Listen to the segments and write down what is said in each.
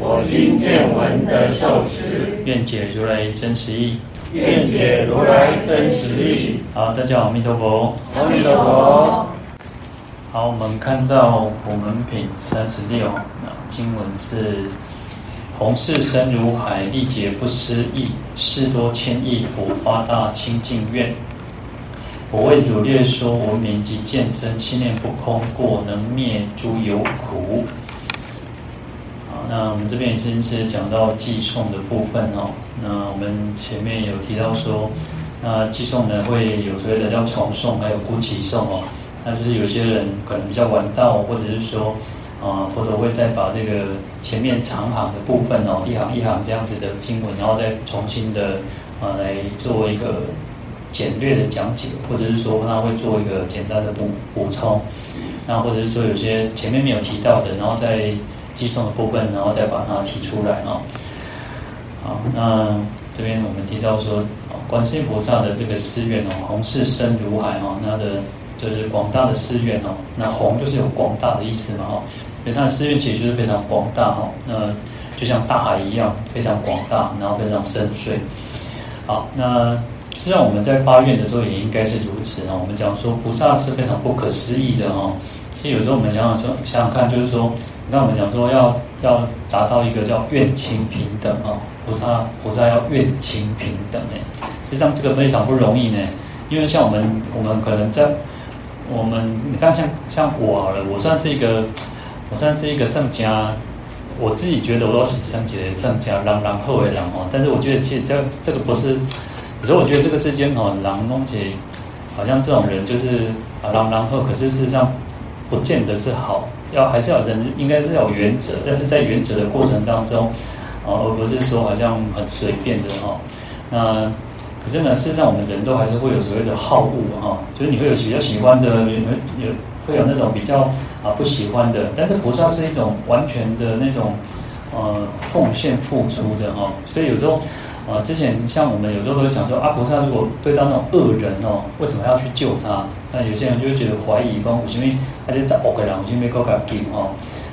我今见闻得受持，愿解如来真实义，愿解如来真实义。好，大家好，阿弥陀佛，阿弥陀佛。好，我们看到普门品三十六，那经文是：弘誓深如海，历劫不思议，事多千亿佛发大清净愿。我为汝略说闻名及见身，心念不空过，能灭诸有苦。那我们这边已经是讲到寄送的部分哦。那我们前面有提到说，那寄送呢会有所谓的叫重诵，还有孤起诵哦。那就是有些人可能比较晚到，或者是说啊，佛陀会再把这个前面长行的部分哦，一行一行这样子的经文，然后再重新的啊来做一个。简略的讲解，或者是说他会做一个简单的补补充，那或者是说有些前面没有提到的，然后再偈颂的部分，然后再把它提出来啊。好，那这边我们提到说，观世音菩萨的这个誓愿哦，弘誓深如海哦，那的就是广大的誓愿哦，那弘就是有广大的意思嘛哦，所以他的誓愿其实就是非常广大哦，那就像大海一样非常广大，然后非常深邃。好，那。实际上我们在发愿的时候也应该是如此啊。我们讲说菩萨是非常不可思议的哈。其实有时候我们想想说，想想看，就是说，那我们讲说要要达到一个叫愿亲平等啊，菩萨菩萨要愿亲平等哎。实际上这个非常不容易呢，因为像我们我们可能在我们你看像像我好了，我算是一个我算是一个圣家，我自己觉得我都是圣洁的圣家，朗朗后为狼哦。但是我觉得其实这这个不是。所以我觉得这个世间哦，狼东西好像这种人就是啊，狼狼后，可是事实上不见得是好，要还是要人应该是要有原则，但是在原则的过程当中，啊，而不是说好像很随便的哈。那可是呢，事实上我们人都还是会有所谓的好恶哈，就是你会有比较喜欢的，有有会有那种比较啊不喜欢的，但是菩萨是一种完全的那种呃奉献付出的哈，所以有时候。啊，之前像我们有时候会讲说，阿菩萨如果对到那种恶人哦，为什么要去救他？那有些人就会觉得怀疑，说为什么他就在恶个人，为什么够敢救哦？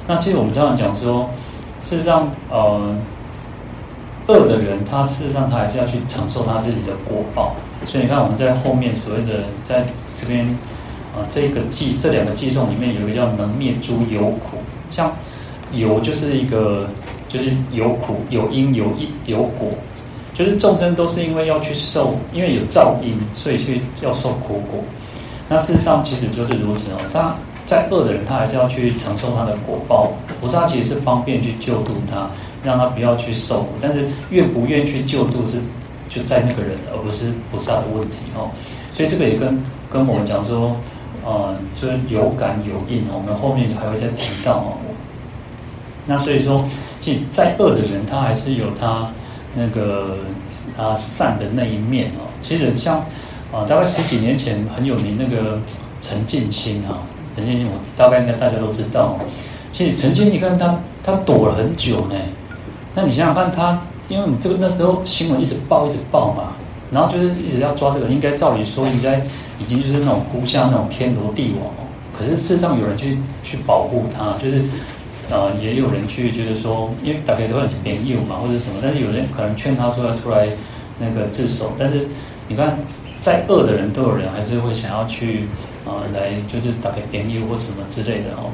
那其实我们常常讲说，事实上，呃，恶的人他事实上他还是要去承受他自己的果报。所以你看我们在后面所谓的在这边啊，这个偈这两个偈颂里面有一个叫能灭诸有苦，像有就是一个就是有苦有因有因有果。就是众生都是因为要去受，因为有造因，所以去要受苦果。那事实上其实就是如此哦。他再恶的人，他还是要去承受他的果报。菩萨其实是方便去救度他，让他不要去受苦。但是愿不愿去救度是就在那个人，而不是菩萨的问题哦。所以这个也跟跟我们讲说，呃，就是有感有应。我们后面还会再提到哦。那所以说，其实再恶的人，他还是有他。那个啊善的那一面哦，其实像啊大概十几年前很有名那个陈进兴啊，陈进兴我大概应该大家都知道。其实陈建，你看他他躲了很久呢。那你想想看他，因为你这个那时候新闻一直报一直报嘛，然后就是一直要抓这个，应该照理说应该已经就是那种呼像那种天罗地网哦。可是事实上有人去去保护他，就是。呃，也有人去就是说，因为大家都很便宜嘛，或者什么，但是有人可能劝他出来出来那个自首，但是你看，再恶的人都有人还是会想要去啊、来就是打开便宜或什么之类的哦。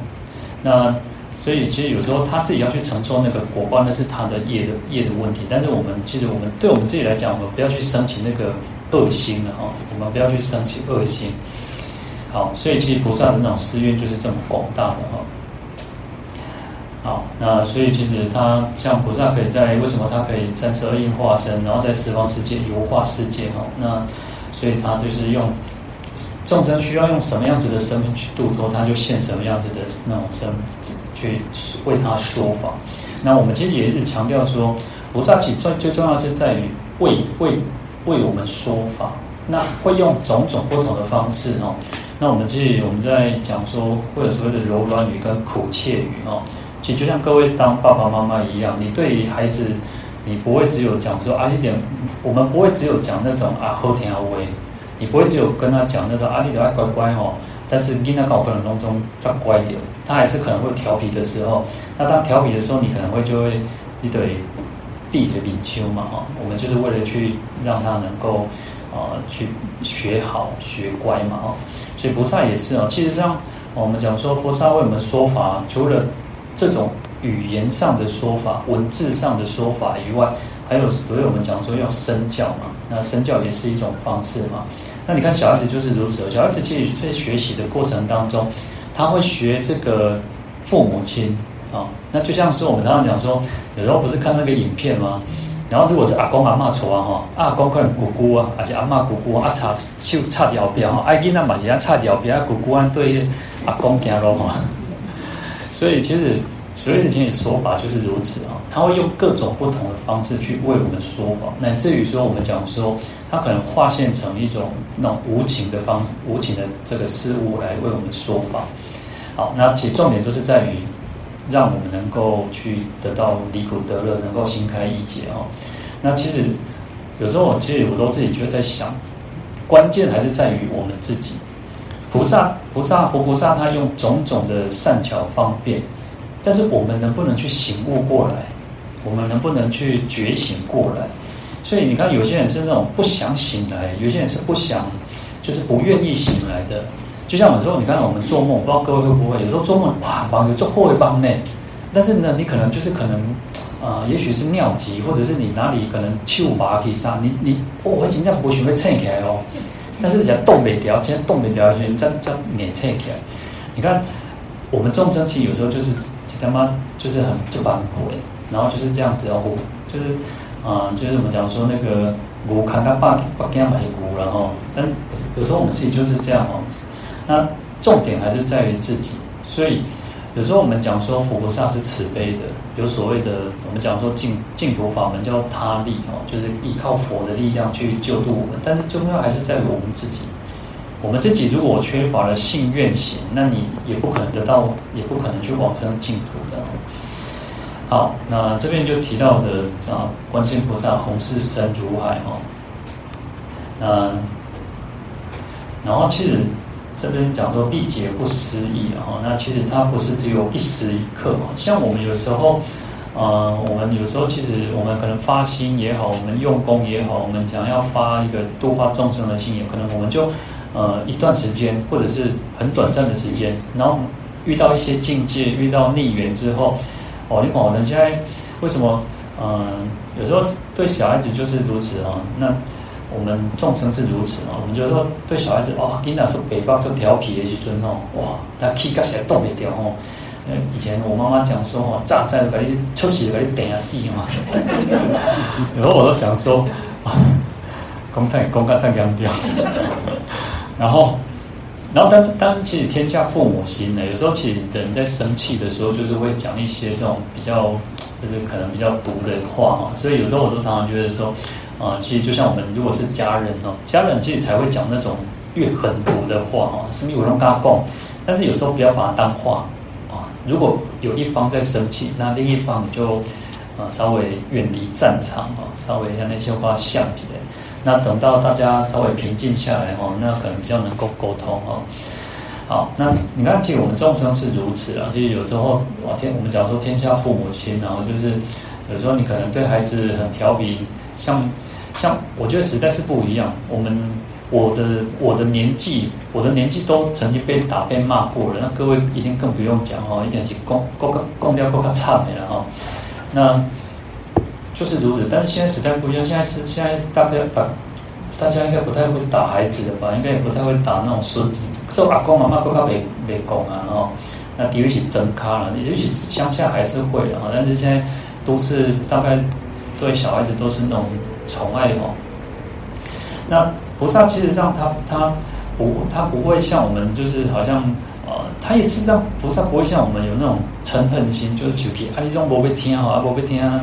那所以其实有时候他自己要去承受那个果报，那是他的业的业的问题。但是我们其实我们对我们自己来讲，我们不要去生起那个恶心了哦，我们不要去生起恶心。好，所以其实菩萨的那种誓愿就是这么广大的哈。好，那所以其实他像菩萨可以在为什么他可以三十二应化身，然后在十方世界游化世界哈？那所以他就是用众生需要用什么样子的生命去度脱，他就现什么样子的那种生去为他说法。那我们其实也一直强调说，菩萨起最最重要是在于为为为我们说法，那会用种种不同的方式哦。那我们其实我们在讲说，或者所谓的柔软语跟苦切语哦，其实就像各位当爸爸妈妈一样，你对于孩子，你不会只有讲说啊一点，我们不会只有讲那种啊好听啊威，你不会只有跟他讲那种啊你得爱乖乖哦。但是你那搞可能当中长乖一点，他还是可能会调皮的时候。那当调皮的时候，你可能会就会一对闭着眼睛嘛哈。我们就是为了去让他能够啊、呃、去学好学乖嘛哈。所以菩萨也是啊。其实上我们讲说菩萨为我们说法，除了这种语言上的说法、文字上的说法以外，还有所以我们讲说要身教嘛。那身教也是一种方式嘛。那你看小孩子就是如此，小孩子其实在学习的过程当中，他会学这个父母亲啊。那就像说我们常常讲说，有时候不是看那个影片吗？然后如果是阿公阿嬷错啊哈，阿公可能姑姑啊，而且阿嬷姑姑啊差手差条边哈，阿囡仔嘛是啊差条边，姑姑啊对阿公行路哈。所以其实。所谓的经典说法就是如此啊，他会用各种不同的方式去为我们说法，乃至于说我们讲说，他可能化现成一种那种无情的方式，无情的这个事物来为我们说法。好，那其实重点就是在于让我们能够去得到离苦得乐，能够心开意解哦。那其实有时候我其实我都自己就在想，关键还是在于我们自己。菩萨、菩萨、佛菩萨，他用种种的善巧方便。但是我们能不能去醒悟过来？我们能不能去觉醒过来？所以你看，有些人是那种不想醒来，有些人是不想，就是不愿意醒来的。就像有时候，你看我们做梦，不知道各位会不会有时候做梦哇，帮有做会帮呢？但是呢，你可能就是可能啊、也许是尿急，或者是你哪里可能气雾把可以上，你你哦，我今天不许会撑起来哦。但是只要动没掉，现在动没掉，现在这样脸撑起来。你看我们众生其实有时候就是。他妈就是很就反悔，然后就是这样子哦，就是啊、就是我们讲说那个我看他爸爸给他买股，然后但有时候我们自己就是这样哦。那重点还是在于自己，所以有时候我们讲说佛菩萨是慈悲的，有所谓的我们讲说净净土法门叫他力哦，就是依靠佛的力量去救度我们，但是重要还是在于我们自己。我们自己如果缺乏了信愿行，那你也不可能得到，也不可能去往生净土的。好，那这边就提到的啊，观世音菩萨弘誓深如海哦。那然后其实这边讲说历劫不思议啊，那其实它不是只有一时一刻哦。像我们有时候，呃，我们有时候其实我们可能发心也好，我们用功也好，我们想要发一个度化众生的心，也可能我们就。呃，一段时间或者是很短暂的时间，然后遇到一些境界，遇到逆缘之后，哦，你可能现在为什么？嗯、有时候对小孩子就是如此啊。那我们众生是如此哦。我们就是说对小孩子哦，跟他说北方说调皮的时阵哦，哇，他气起来动不掉哦。以前我妈妈讲说哦，炸在可以出息可以变死嘛。有时候我都想说，公太公干太强调。然后，然后当当，其实天下父母心呢，有时候其实人在生气的时候，就是会讲一些这种比较，就是可能比较毒的话嘛。所以有时候我都常常觉得说，啊、其实就像我们如果是家人哦，家人其实才会讲那种越狠毒的话哦，甚至有人跟他讲。但是有时候不要把它当话啊。如果有一方在生气，那另一方你就啊稍微远离战场啊，稍微像那些话像起来。那等到大家稍微平静下来哦，那可能比较能够沟通哦。好，那你看，其实我们众生是如此啊。其实有时候，哇天，我们讲说天下父母亲，然后就是有时候你可能对孩子很调皮，像像我觉得实在是不一样。我们我的我的年纪，我的年纪都曾经被打被骂过了。那各位一定更不用讲哦，一点是共共共掉共他差没了哈。那就是如此，但是现在时代不一样，现在是现在大概打，大家应该不太会打孩子的吧？应该也不太会打那种孙子，做阿公阿妈都靠没没功啊，然后那的确是真咖了，也许乡下还是会的哈，但是现在都是大概对小孩子都是那种宠爱哦。那菩萨其实上他他不他不会像我们就是好像呃，他也是这样，菩萨不会像我们有那种嗔恨心，就是求其啊这种不被听啊，不被听啊。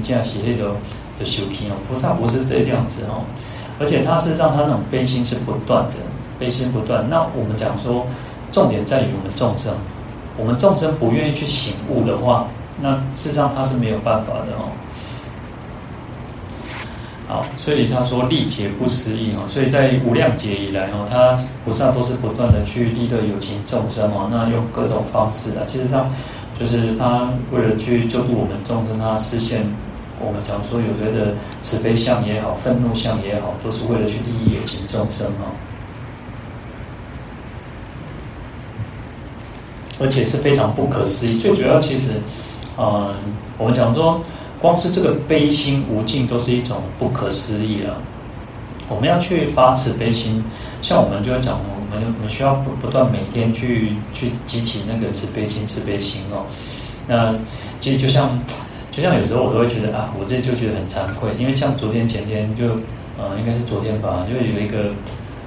架喜那个的修行哦，菩萨不是这样子哦，而且他事实上他那种悲心是不断的，悲心不断。那我们讲说，重点在于我们众生，我们众生不愿意去醒悟的话，那事实上他是没有办法的哦。好，所以他说历劫不思议哦，所以在无量劫以来哦，他菩萨都是不断的去利乐有情众生哦，那用各种方式啊，其实上就是他为了去救助我们众生，他实现我们讲说有所谓的慈悲相也好，愤怒相也好，都是为了去利益有情众生哦，而且是非常不可思议。最主要其实，呃，我们讲说。光是这个悲心无尽都是一种不可思议啊！我们要去发慈悲心，像我们就会讲，们我们需要不不断每天去去激起那个慈悲心、慈悲心哦。那其实就像就像有时候我都会觉得啊，我自己就觉得很惭愧，因为像昨天前天就呃应该是昨天吧，就有一个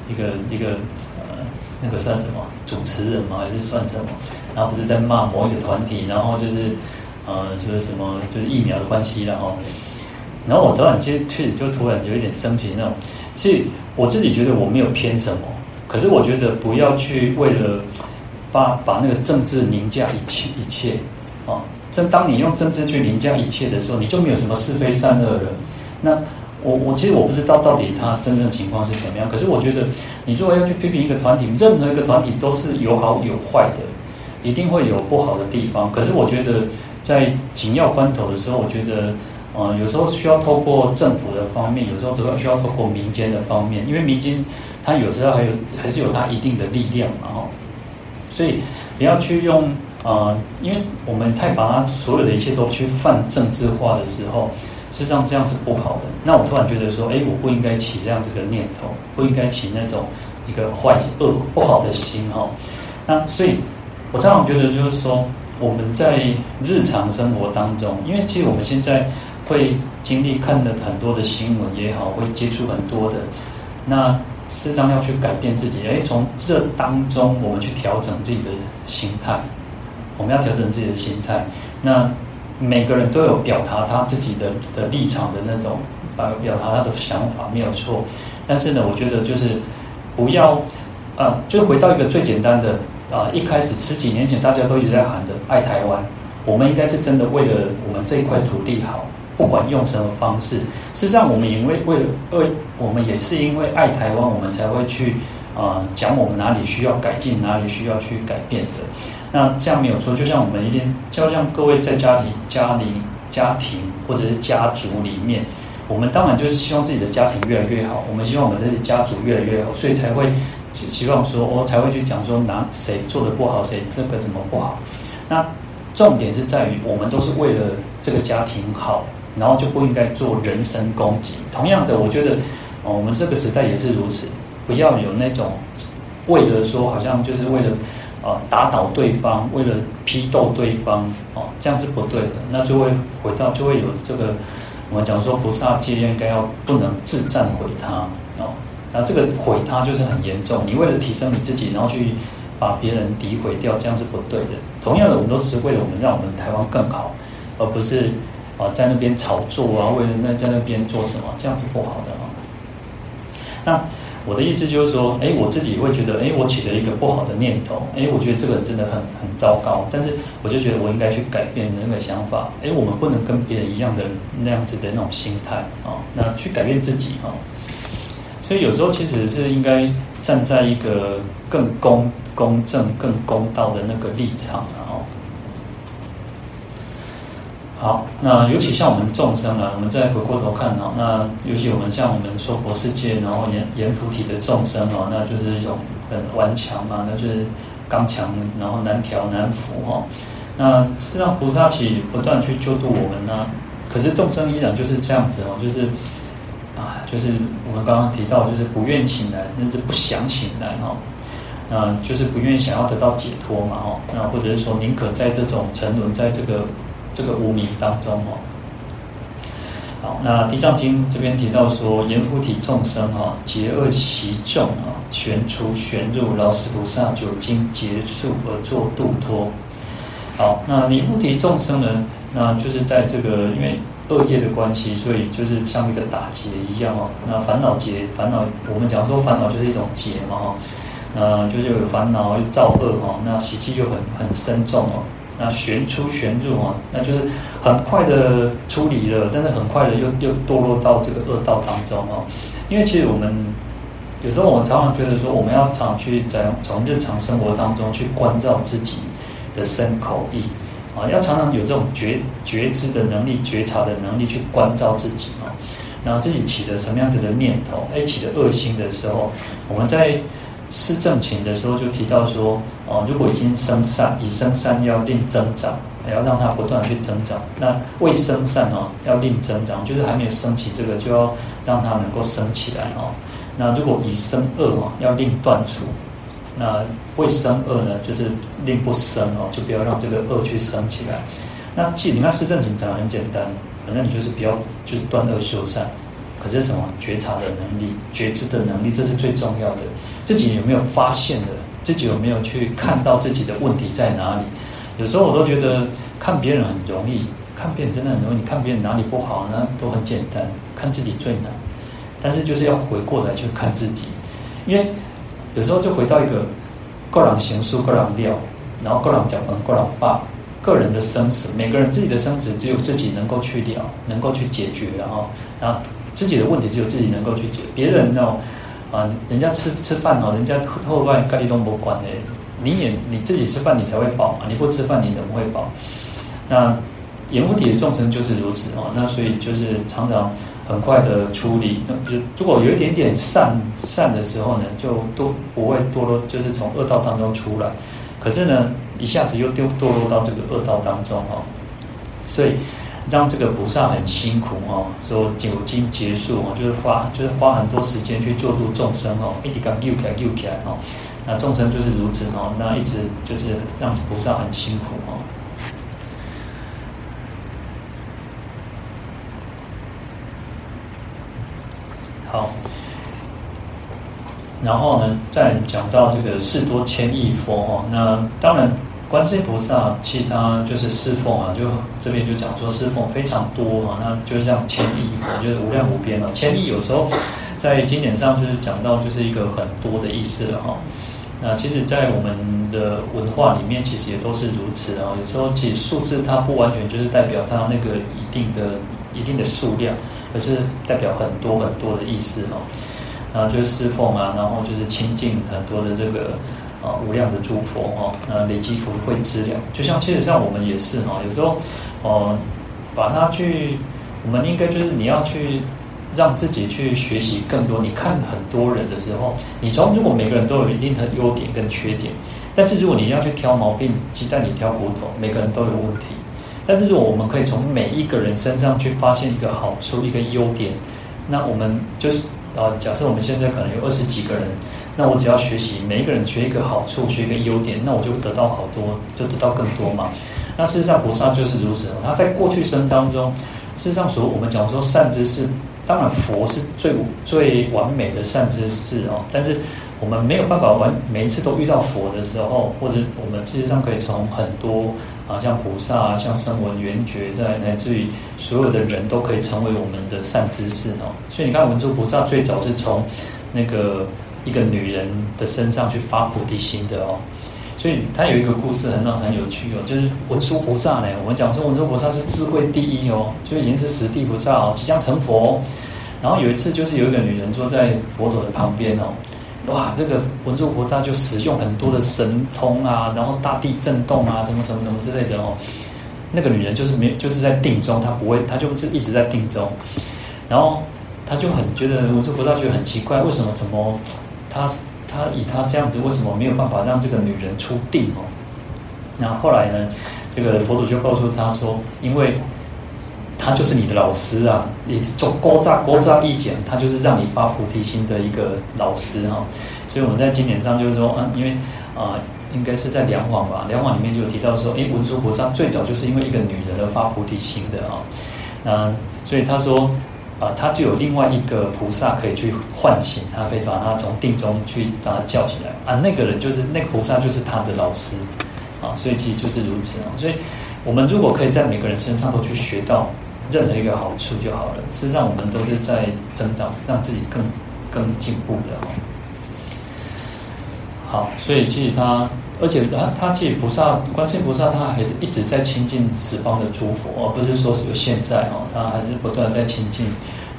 一个一个呃那个算什么主持人吗？还是算什么？然后不是在骂某一个团体，然后就是。呃，就是什么，就是疫苗的关系，然后，然后我突然间确实就突然有一点生气那种。其实我自己觉得我没有偏什么，可是我觉得不要去为了把把那个政治凌驾一切一切啊。正当你用政治去凌驾一切的时候，你就没有什么是非善恶了。那我我其实我不知道到底他真正情况是怎么样，可是我觉得你如果要去批评一个团体，任何一个团体都是有好有坏的，一定会有不好的地方。可是我觉得。在紧要关头的时候，我觉得，呃，有时候需要透过政府的方面，有时候需要透过民间的方面，因为民间它有时候还有还是有它一定的力量嘛，哈。所以不要去用，呃，因为我们太把它所有的一切都去泛政治化的时候，实际上这样是不好的。那我突然觉得说，哎，我不应该起这样子的念头，不应该起那种一个坏恶不好的心，哈。那所以，我常常觉得就是说。我们在日常生活当中，因为其实我们现在会经历看的很多的新闻也好，会接触很多的，那事实上要去改变自己，哎，从这当中我们去调整自己的心态，我们要调整自己的心态。那每个人都有表达他自己的的立场的那种，表表达他的想法没有错，但是呢，我觉得就是不要啊，就回到一个最简单的。啊，一开始十几年前大家都一直在喊的爱台湾，我们应该是真的为了我们这一块土地好，不管用什么方式。事实上，我们因为为了为，我们也是因为爱台湾，我们才会去啊讲我们哪里需要改进，哪里需要去改变的。那这样没有错，就像我们一定就像各位在家庭、家里、家庭或者是家族里面，我们当然就是希望自己的家庭越来越好，我们希望我们这些家族越来越好，所以才会。希望说，我才会去讲说，哪谁做的不好，谁这个怎么不好。那重点是在于，我们都是为了这个家庭好，然后就不应该做人身攻击。同样的，我觉得，我们这个时代也是如此，不要有那种为了说，好像就是为了啊打倒对方，为了批斗对方，哦，这样是不对的。那就会回到，就会有这个我们讲说，菩萨戒应该要不能自赞毁他哦。那这个毁他就是很严重。你为了提升你自己，然后去把别人诋毁掉，这样是不对的。同样的，我们都是为了我们让我们台湾更好，而不是啊在那边炒作啊，为了那在那边做什么，这样是不好的啊。那我的意思就是说，哎，我自己会觉得，哎，我起了一个不好的念头，哎，我觉得这个人真的很很糟糕。但是我就觉得我应该去改变那个想法，哎，我们不能跟别人一样的那样子的那种心态啊，那去改变自己啊。所以有时候其实是应该站在一个更公公正、更公道的那个立场，啊，好，那尤其像我们众生啊，我们再回过头看啊，那尤其我们像我们娑婆世界，然后阎阎浮提的众生啊，那就是一种很顽强嘛，那就是刚强，然后难调难服哈。那实际上菩萨其不断去救度我们呢，可是众生依然就是这样子哦，就是。啊，就是我们刚刚提到，就是不愿醒来，甚至不想醒来哈，那就是不愿意想要得到解脱嘛哈，那或者是说宁可在这种沉沦在这个这个无明当中哦。好，那《地藏经》这边提到说，阎浮提众生哈，结恶习众啊，旋出旋入，劳师菩萨久经劫数而作度脱。好，那阎浮提众生呢，那就是在这个因为。恶业的关系，所以就是像一个打结一样哦。那烦恼结，烦恼我们讲说烦恼就是一种结嘛哈。那就是有烦恼又造恶哈，那习气就很很深重哦。那旋出旋入啊，那就是很快的出离了，但是很快的又又堕落到这个恶道当中哦。因为其实我们有时候我们常常觉得说，我们要常去在从日常生活当中去关照自己的身口意。啊，要常常有这种觉觉知的能力、觉察的能力去关照自己啊。然后自己起的什么样子的念头，哎，起的恶心的时候，我们在施正勤的时候就提到说，哦，如果已经生善，已生善要令增长，要让它不断去增长。那未生善哦，要令增长，就是还没有升起这个，就要让它能够升起来哦。那如果已生恶哦，要令断除。那未生恶呢，就是令不生哦，就不要让这个恶去生起来。那既你看施正勤讲的很简单，反正你就是不要就是断恶修善。可是什么觉察的能力、觉知的能力，这是最重要的。自己有没有发现的？自己有没有去看到自己的问题在哪里？有时候我都觉得看别人很容易，看别人真的很容易。你看别人哪里不好，呢都很简单，看自己最难。但是就是要回过来去看自己，因为。有时候就回到一个个人行书、个人料，然后个人讲完、个人罢，个人的生死，每个人自己的生死只有自己能够去了，能够去解决，然后，然后自己的问题只有自己能够去解决。别人呢，啊，人家吃吃饭哦，人家后外咖喱都不管的，你也你自己吃饭你才会饱嘛，你不吃饭你怎么会饱？那阎浮提的众生就是如此哦，那所以就是常常。很快的处理，那就如果有一点点善善的时候呢，就都不会堕落，就是从恶道当中出来。可是呢，一下子又丢堕落到这个恶道当中哦，所以让这个菩萨很辛苦哦。说久经结束哦，就是花就是花很多时间去救度众生哦，一直干救起来救起来哦。那众生就是如此哦，那一直就是让菩萨很辛苦哦。好，然后呢，再讲到这个事多千亿佛哦，那当然观世音菩萨其他就是侍奉啊，就这边就讲说侍奉非常多哈，那就是这样千亿佛，就是无量无边了。千亿有时候在经典上就是讲到就是一个很多的意思了哈。那其实，在我们的文化里面，其实也都是如此啊。有时候其实数字它不完全就是代表它那个一定的一定的数量。而是代表很多很多的意思哦，然后就是侍奉啊，然后就是亲近很多的这个啊无量的诸佛哦，那累积福慧资粮，就像其实上我们也是哈，有时候哦，把它去，我们应该就是你要去让自己去学习更多。你看很多人的时候，你从如果每个人都有一定的优点跟缺点，但是如果你要去挑毛病，鸡蛋里挑骨头，每个人都有问题。但是如果我们可以从每一个人身上去发现一个好处、一个优点，那我们就是啊，假设我们现在可能有二十几个人，那我只要学习每一个人学一个好处、学一个优点，那我就得到好多，就得到更多嘛。那事实上菩萨就是如此，他在过去生当中，事实上所我们讲说善知识，当然佛是最最完美的善知识哦，但是。我们没有办法完每一次都遇到佛的时候，或者我们事实上可以从很多啊，像菩萨啊，像声闻缘觉，在乃至于所有的人都可以成为我们的善知识哦。所以你看文殊菩萨最早是从那个一个女人的身上去发菩提心的哦。所以他有一个故事很很有趣哦，就是文殊菩萨呢，我们讲说文殊菩萨是智慧第一哦，就已经是十地菩萨哦，即将成佛。然后有一次就是有一个女人坐在佛陀的旁边哦。哇，这个文殊菩萨就使用很多的神通啊，然后大地震动啊，什么什么什么之类的哦。那个女人就是没，就是在定中，她不会，她就是一直在定中。然后她就很觉得文殊菩萨觉得很奇怪，为什么怎么他他以他这样子，为什么没有办法让这个女人出定哦？然后来呢，这个佛祖就告诉他说，因为。他就是你的老师啊！你做高扎高扎一讲，他就是让你发菩提心的一个老师哈。所以我们在经典上就是说，嗯，因为啊、应该是在梁皇吧，梁皇里面就有提到说，诶，文殊菩萨最早就是因为一个女人而发菩提心的啊。那所以他说啊，他就有另外一个菩萨可以去唤醒他，可以把他从定中去把他叫起来啊。那个人就是那个菩萨，就是他的老师啊。所以其实就是如此啊。所以我们如果可以在每个人身上都去学到。任何一个好处就好了。事实上，我们都是在增长，让自己更更进步的哈。好，所以其实他，而且他他其实菩萨，观世音菩萨，他还是一直在亲近十方的诸佛，而不是说只有现在哈，他还是不断在亲近。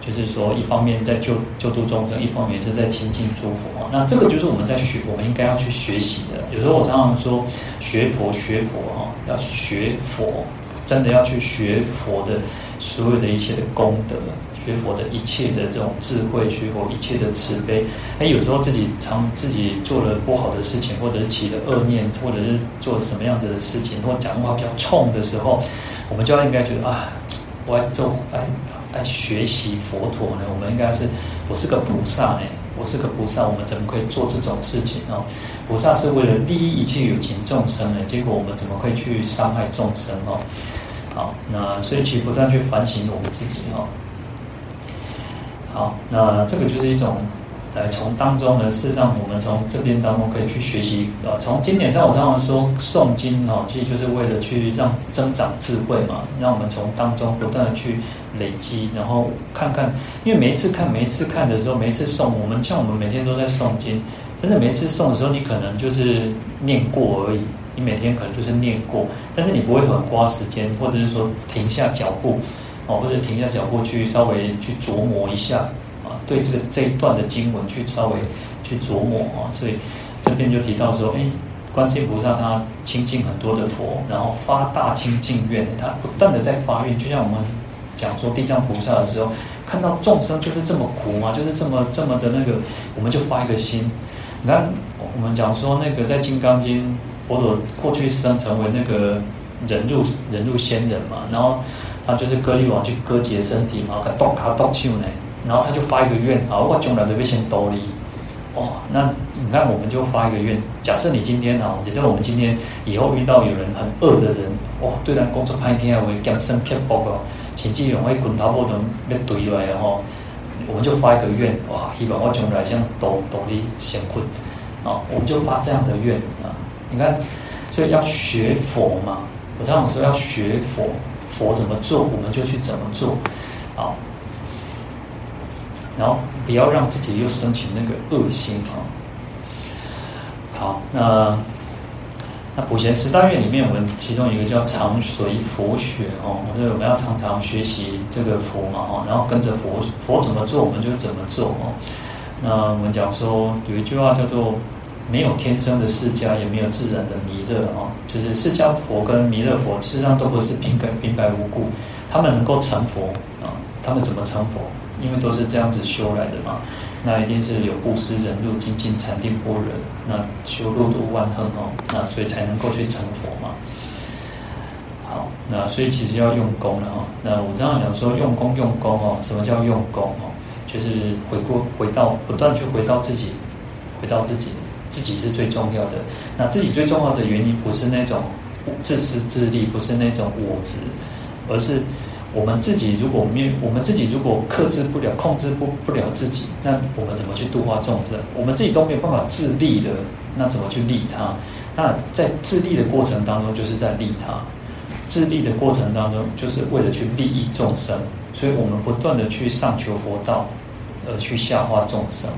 就是说，一方面在救救度众生，一方面是在亲近诸佛。那这个就是我们在学，我们应该要去学习的。有时候我常常说，学佛学佛哈，要学佛，真的要去学佛的所有的一切的功德，学佛的一切的这种智慧，学佛一切的慈悲。哎，有时候自己常自己做了不好的事情，或者是起了恶念，或者是做什么样子的事情，或讲话比较冲的时候，我们就要应该觉得啊，我要做哎。来学习佛陀呢？我们应该是，我是个菩萨呢，我是个菩萨，我们怎么可以做这种事情哦？菩萨是为了利益一切有情众生呢，结果我们怎么会去伤害众生哦？好，那所以其实不断去反省我们自己哦。好，那这个就是一种。来从当中呢，事实上我们从这边当中可以去学习啊。从经典上，我常常说诵经哦，其实就是为了去让增长智慧嘛，让我们从当中不断的去累积，然后看看，因为每一次看，每一次看的时候，每一次诵，我们像我们每天都在诵经，但是每一次诵的时候，你可能就是念过而已，你每天可能就是念过，但是你不会很花时间，或者是说停下脚步哦，或者停下脚步去稍微去琢磨一下啊。对这个这一段的经文去稍微去琢磨啊，所以这边就提到说，哎，观世音菩萨他亲近很多的佛，然后发大清净愿，他不断的在发愿，就像我们讲说地藏菩萨的时候，看到众生就是这么苦嘛，就是这么这么的那个，我们就发一个心。你看我们讲说那个在《金刚经》，佛陀过去生成为那个人入人入仙人嘛，然后他就是割力王去割截身体嘛，给剁卡剁手呢。然后他就发一个愿，啊，我将来都会先兜里，哦，那你看我们就发一个愿，假设你今天啊，我觉得我们今天以后遇到有人很恶的人，哇，对人工作拍天啊，会减身撇薄哦，甚至用会滚刀波等要怼来然后，我们就发一个愿，哇，希望我将来像兜兜里先困，啊，我们就发这样的愿啊，你看，所以要学佛嘛，我常常说要学佛，佛怎么做，我们就去怎么做，啊。然后不要让自己又升起那个恶心啊！好，那那普贤十大愿里面，我们其中一个叫常随佛学哦，所以我们要常常学习这个佛嘛哈，然后跟着佛佛怎么做，我们就怎么做哦。那我们讲说有一句话叫做“没有天生的释迦，也没有自然的弥勒”哦，就是释迦佛跟弥勒佛事实上都不是平白平白无故，他们能够成佛啊，他们怎么成佛？因为都是这样子修来的嘛，那一定是有布施、忍辱、精进、禅定、般若，那修六度万恨哦，那所以才能够去成佛嘛。好，那所以其实要用功了哈。那我这样讲说，用功用功哦，什么叫用功哦？就是回过回到不断去回到自己，回到自己，自己是最重要的。那自己最重要的原因不是那种自私自利，不是那种我执，而是。我们自己如果没有，我们自己如果克制不了、控制不不了自己，那我们怎么去度化众生？我们自己都没有办法自利的，那怎么去利他？那在自利的过程当中，就是在利他；自利的过程当中，就是为了去利益众生。所以我们不断的去上求佛道，而去下化众生。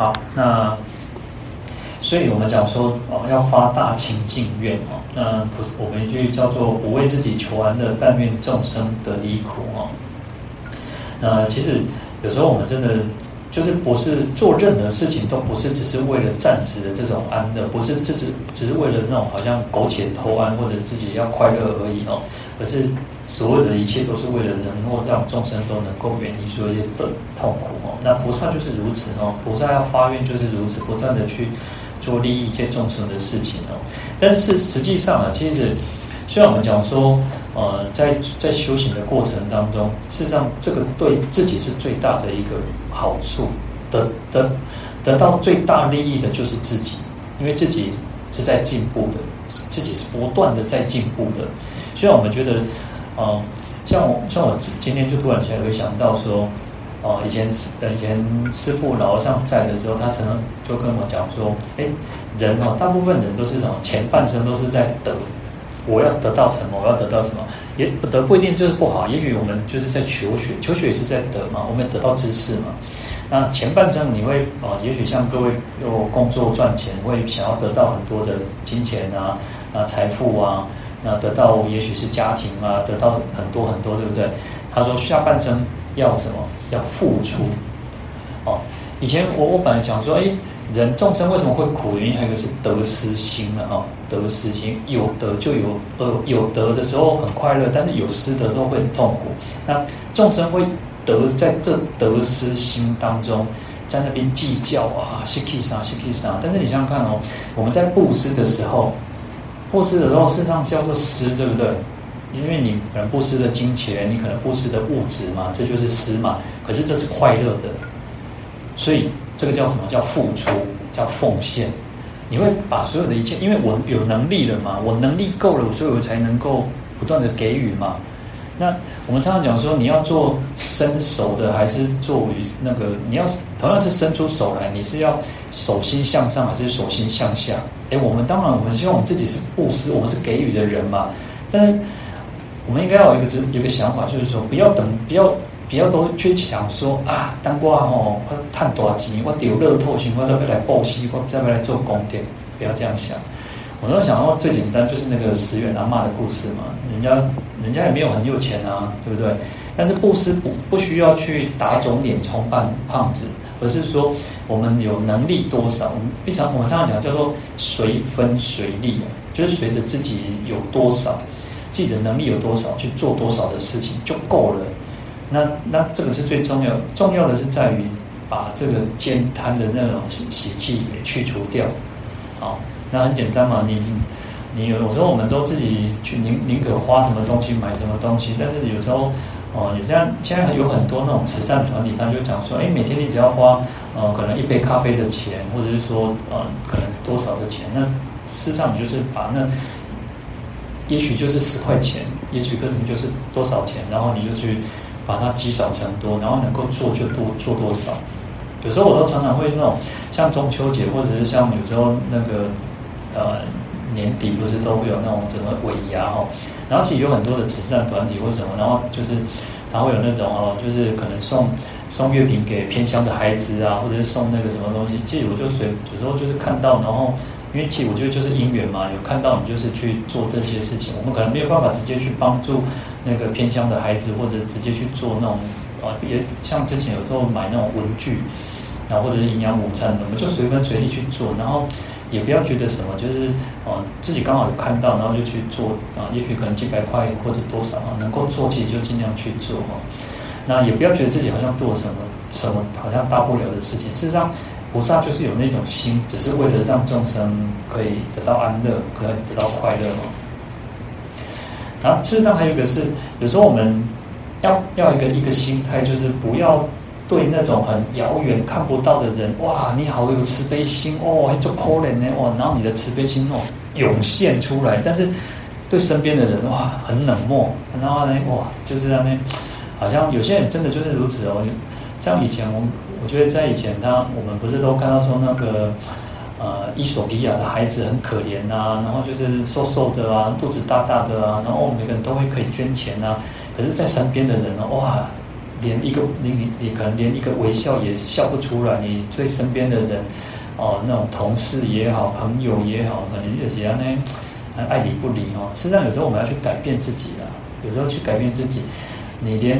好，那所以我们讲说哦，要发大清净愿哦。那不，我们一句叫做“不为自己求安乐，但愿众生得离苦”哦。那其实有时候我们真的就是不是做任何事情，都不是只是为了暂时的这种安乐，不是只是只是为了那种好像苟且偷安或者自己要快乐而已哦，而是。所有的一切都是为了能够让众生都能够远离所有的痛苦。那菩萨就是如此哦，菩萨要发愿就是如此，不断的去做利益一切众生的事情哦。但是实际上啊，其实虽然我们讲说，呃，在在修行的过程当中，事实上这个对自己是最大的一个好处，得得得到最大利益的就是自己，因为自己是在进步的，自己是不断的在进步的。虽然我们觉得。呃，像我像我今天就突然间会想到说，哦，以前以前师父老和尚在的时候，他常常就跟我讲说，哎，人哦，大部分人都是什么？前半生都是在得，我要得到什么？我要得到什么？也得不一定就是不好，也许我们就是在求学，求学也是在得嘛，我们得到知识嘛。那前半生你会哦，也许像各位又工作赚钱，会想要得到很多的金钱啊啊财富啊，那得到也许是家庭啊，得到很多很多，对不对？他说下半生。要什么？要付出哦。以前我我本来讲说，哎，人众生为什么会苦？原因还有一个是得失心了哦。得失心有得就有呃有得的时候很快乐，但是有失的时候会很痛苦。那众生会得在这得失心当中，在那边计较啊，是气啥是气啥。但是你想想看哦，我们在布施的时候，布施的时候事实上叫做施，对不对？因为你可能布施的金钱，你可能布施的物质嘛，这就是施嘛。可是这是快乐的，所以这个叫什么？叫付出，叫奉献。你会把所有的一切，因为我有能力了嘛，我能力够了，所以我才能够不断的给予嘛。那我们常常讲说，你要做伸手的，还是做于那个？你要同样是伸出手来，你是要手心向上，还是手心向下？诶，我们当然，我们希望我们自己是布施，我们是给予的人嘛。但是。我们应该要有一个有一个想法，就是说，不要等，不要不要都去想说啊，当官哦，我赚多少钱，我丢乐透钱，我再来报喜，我再来做功德，不要这样想。我那时候想到最简单就是那个十元阿嬷的故事嘛，人家人家也没有很有钱啊，对不对？但是布施不不需要去打肿脸充胖胖子，而是说我们有能力多少，我们非常我们常常讲叫做随分随力，就是随着自己有多少。自己的能力有多少，去做多少的事情就够了。那那这个是最重要，重要的是在于把这个慳贪的那种习气给去除掉。好，那很简单嘛，你你有时候我们都自己去宁宁可花什么东西买什么东西，但是有时候哦，有这样现在有很多那种慈善团体，他就讲说，哎，每天你只要花呃可能一杯咖啡的钱，或者是说呃可能多少的钱，那事实上你就是把那。也许就是十块钱，也许可能就是多少钱，然后你就去把它积少成多，然后能够做就多做多少。有时候我都常常会那种，像中秋节或者是像有时候那个呃年底不是都会有那种什么尾牙哦，然后其实有很多的慈善团体或什么，然后就是然后有那种哦，就是可能送送月饼给偏乡的孩子啊，或者是送那个什么东西。其实我就随有时候就是看到，然后。因为其实我觉得就是因缘嘛，有看到你就是去做这些事情，我们可能没有办法直接去帮助那个偏乡的孩子，或者直接去做那种啊，也像之前有时候买那种文具，然后或者是营养午餐，我们就随分随力去做，然后也不要觉得什么，就是哦自己刚好有看到，然后就去做啊，也许可能几百块或者多少啊，能够做起就尽量去做哈。那也不要觉得自己好像做了什么什么好像大不了的事情，事实上。菩萨就是有那种心，只是为了让众生可以得到安乐，可以得到快乐嘛。然后事实上还有一个是，有时候我们要要一个一个心态，就是不要对那种很遥远看不到的人，哇，你好有慈悲心哦，做可怜呢，哇，然后你的慈悲心哦涌现出来，但是对身边的人哇很冷漠，然后呢哇就是让那好像有些人真的就是如此哦，像以前我们。我觉得在以前，他我们不是都看到说那个，呃，伊索比亚的孩子很可怜啊，然后就是瘦瘦的啊，肚子大大的啊，然后每个人都会可以捐钱啊。可是，在身边的人呢，哇，连一个你你你可能连一个微笑也笑不出来。你对身边的人，哦，那种同事也好，朋友也好，可能有些人呢，爱理不理哦。实际上，有时候我们要去改变自己啊，有时候去改变自己，你连。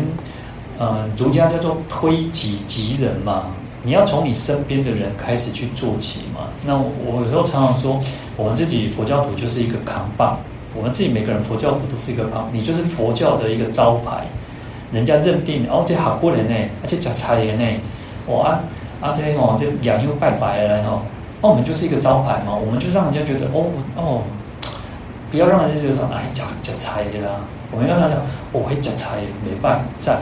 呃，儒家叫做推己及人嘛，你要从你身边的人开始去做起嘛。那我，有时候常常说，我们自己佛教徒就是一个扛棒，我们自己每个人佛教徒都是一个棒，你就是佛教的一个招牌，人家认定哦，这好过人呢，而且吃菜的呢，我啊啊这哦这养又拜拜了哦，那我们就是一个招牌嘛，我们就让人家觉得哦哦，不要让人家觉得说哎吃吃菜的啦，我们要让他讲我会吃菜，没办法。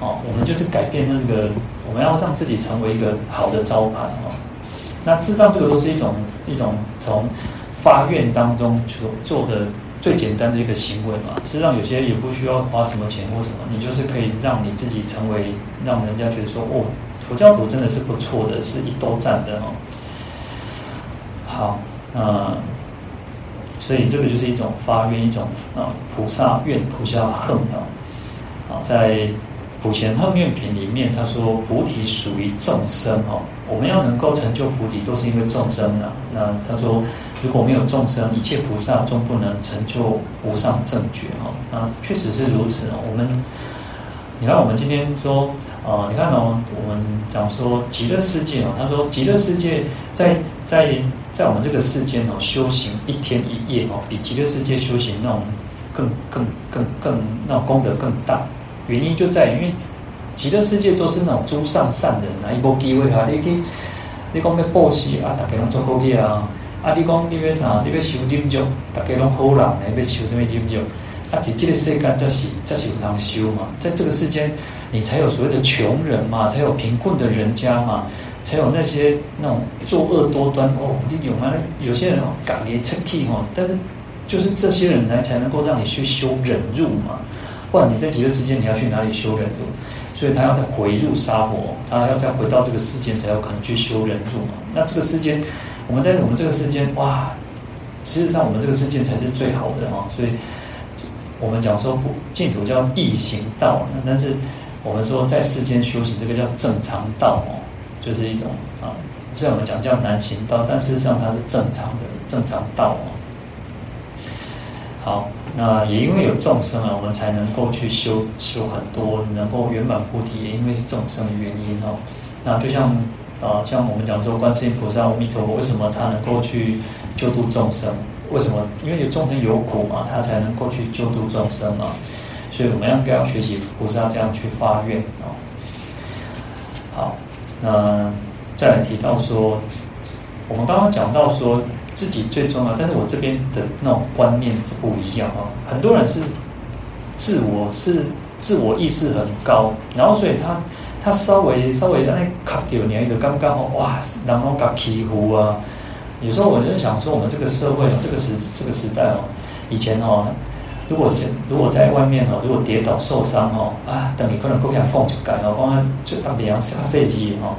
哦，我们就是改变那个，我们要让自己成为一个好的招牌哦。那事实上，这个都是一种一种从发愿当中所做的最简单的一个行为嘛。实际上有些也不需要花什么钱或什么，你就是可以让你自己成为让人家觉得说哦，佛教徒真的是不错的，是一兜赞的哦。好，那所以这个就是一种发愿，一种啊菩萨愿、菩萨恨啊。啊，在普贤行愿品里面，他说菩提属于众生哦，我们要能够成就菩提，都是因为众生啊。那他说，如果没有众生，一切菩萨终不能成就无上正觉哦。那确实是如此哦。我们，你看，我们今天说啊、你看哦，我们讲说极乐世界哦，他说极乐世界在在在我们这个世间哦，修行一天一夜哦，比极乐世界修行那种更更更更那种功德更大。原因就在于，因为极乐世界都是那种诸上善人啊，一波机会哈，你去你讲要布施啊，大家拢做好嘢啊，啊你讲你要啥，你要修金咒，大家拢好人，要修什么金咒？啊，在这个世间才是才是有通修嘛，在这个世间你才有所谓的穷人嘛，才有贫困的人家嘛，才有那些那种作恶多端哦，你有吗？有些人哦，敢言出气哦，但是就是这些人来才能够让你去修忍辱嘛。不然你这几个时间，你要去哪里修忍辱？所以他要再回入沙婆，他要再回到这个世间，才有可能去修忍辱嘛。那这个世间，我们在我们这个世间，哇，其实上我们这个世界才是最好的哈。所以，我们讲说不净土叫易行道，但是我们说在世间修行，这个叫正常道哦，就是一种啊，虽然我们讲叫难行道，但事实上它是正常的正常道哦。好。那也因为有众生啊，我们才能够去修修很多，能够圆满菩提，也因为是众生的原因哦。那就像啊，像我们讲说，观世音菩萨、阿弥陀佛，为什么他能够去救度众生？为什么？因为有众生有苦嘛，他才能够去救度众生嘛。所以我们应该要学习菩萨这样去发愿哦。好，那再来提到说，我们刚刚讲到说。自己最重要，但是我这边的那种观念是不一样啊。很多人是自我是自我意识很高，然后所以他他稍微稍微哎卡掉你的刚刚好哇，然后搞欺负啊。有时候我就想说，我们这个社会这个时这个时代哦，以前哦，如果如果在外面哦，如果跌倒受伤哦啊，等你可能够想放起来哦，光就当别人杀设计哦。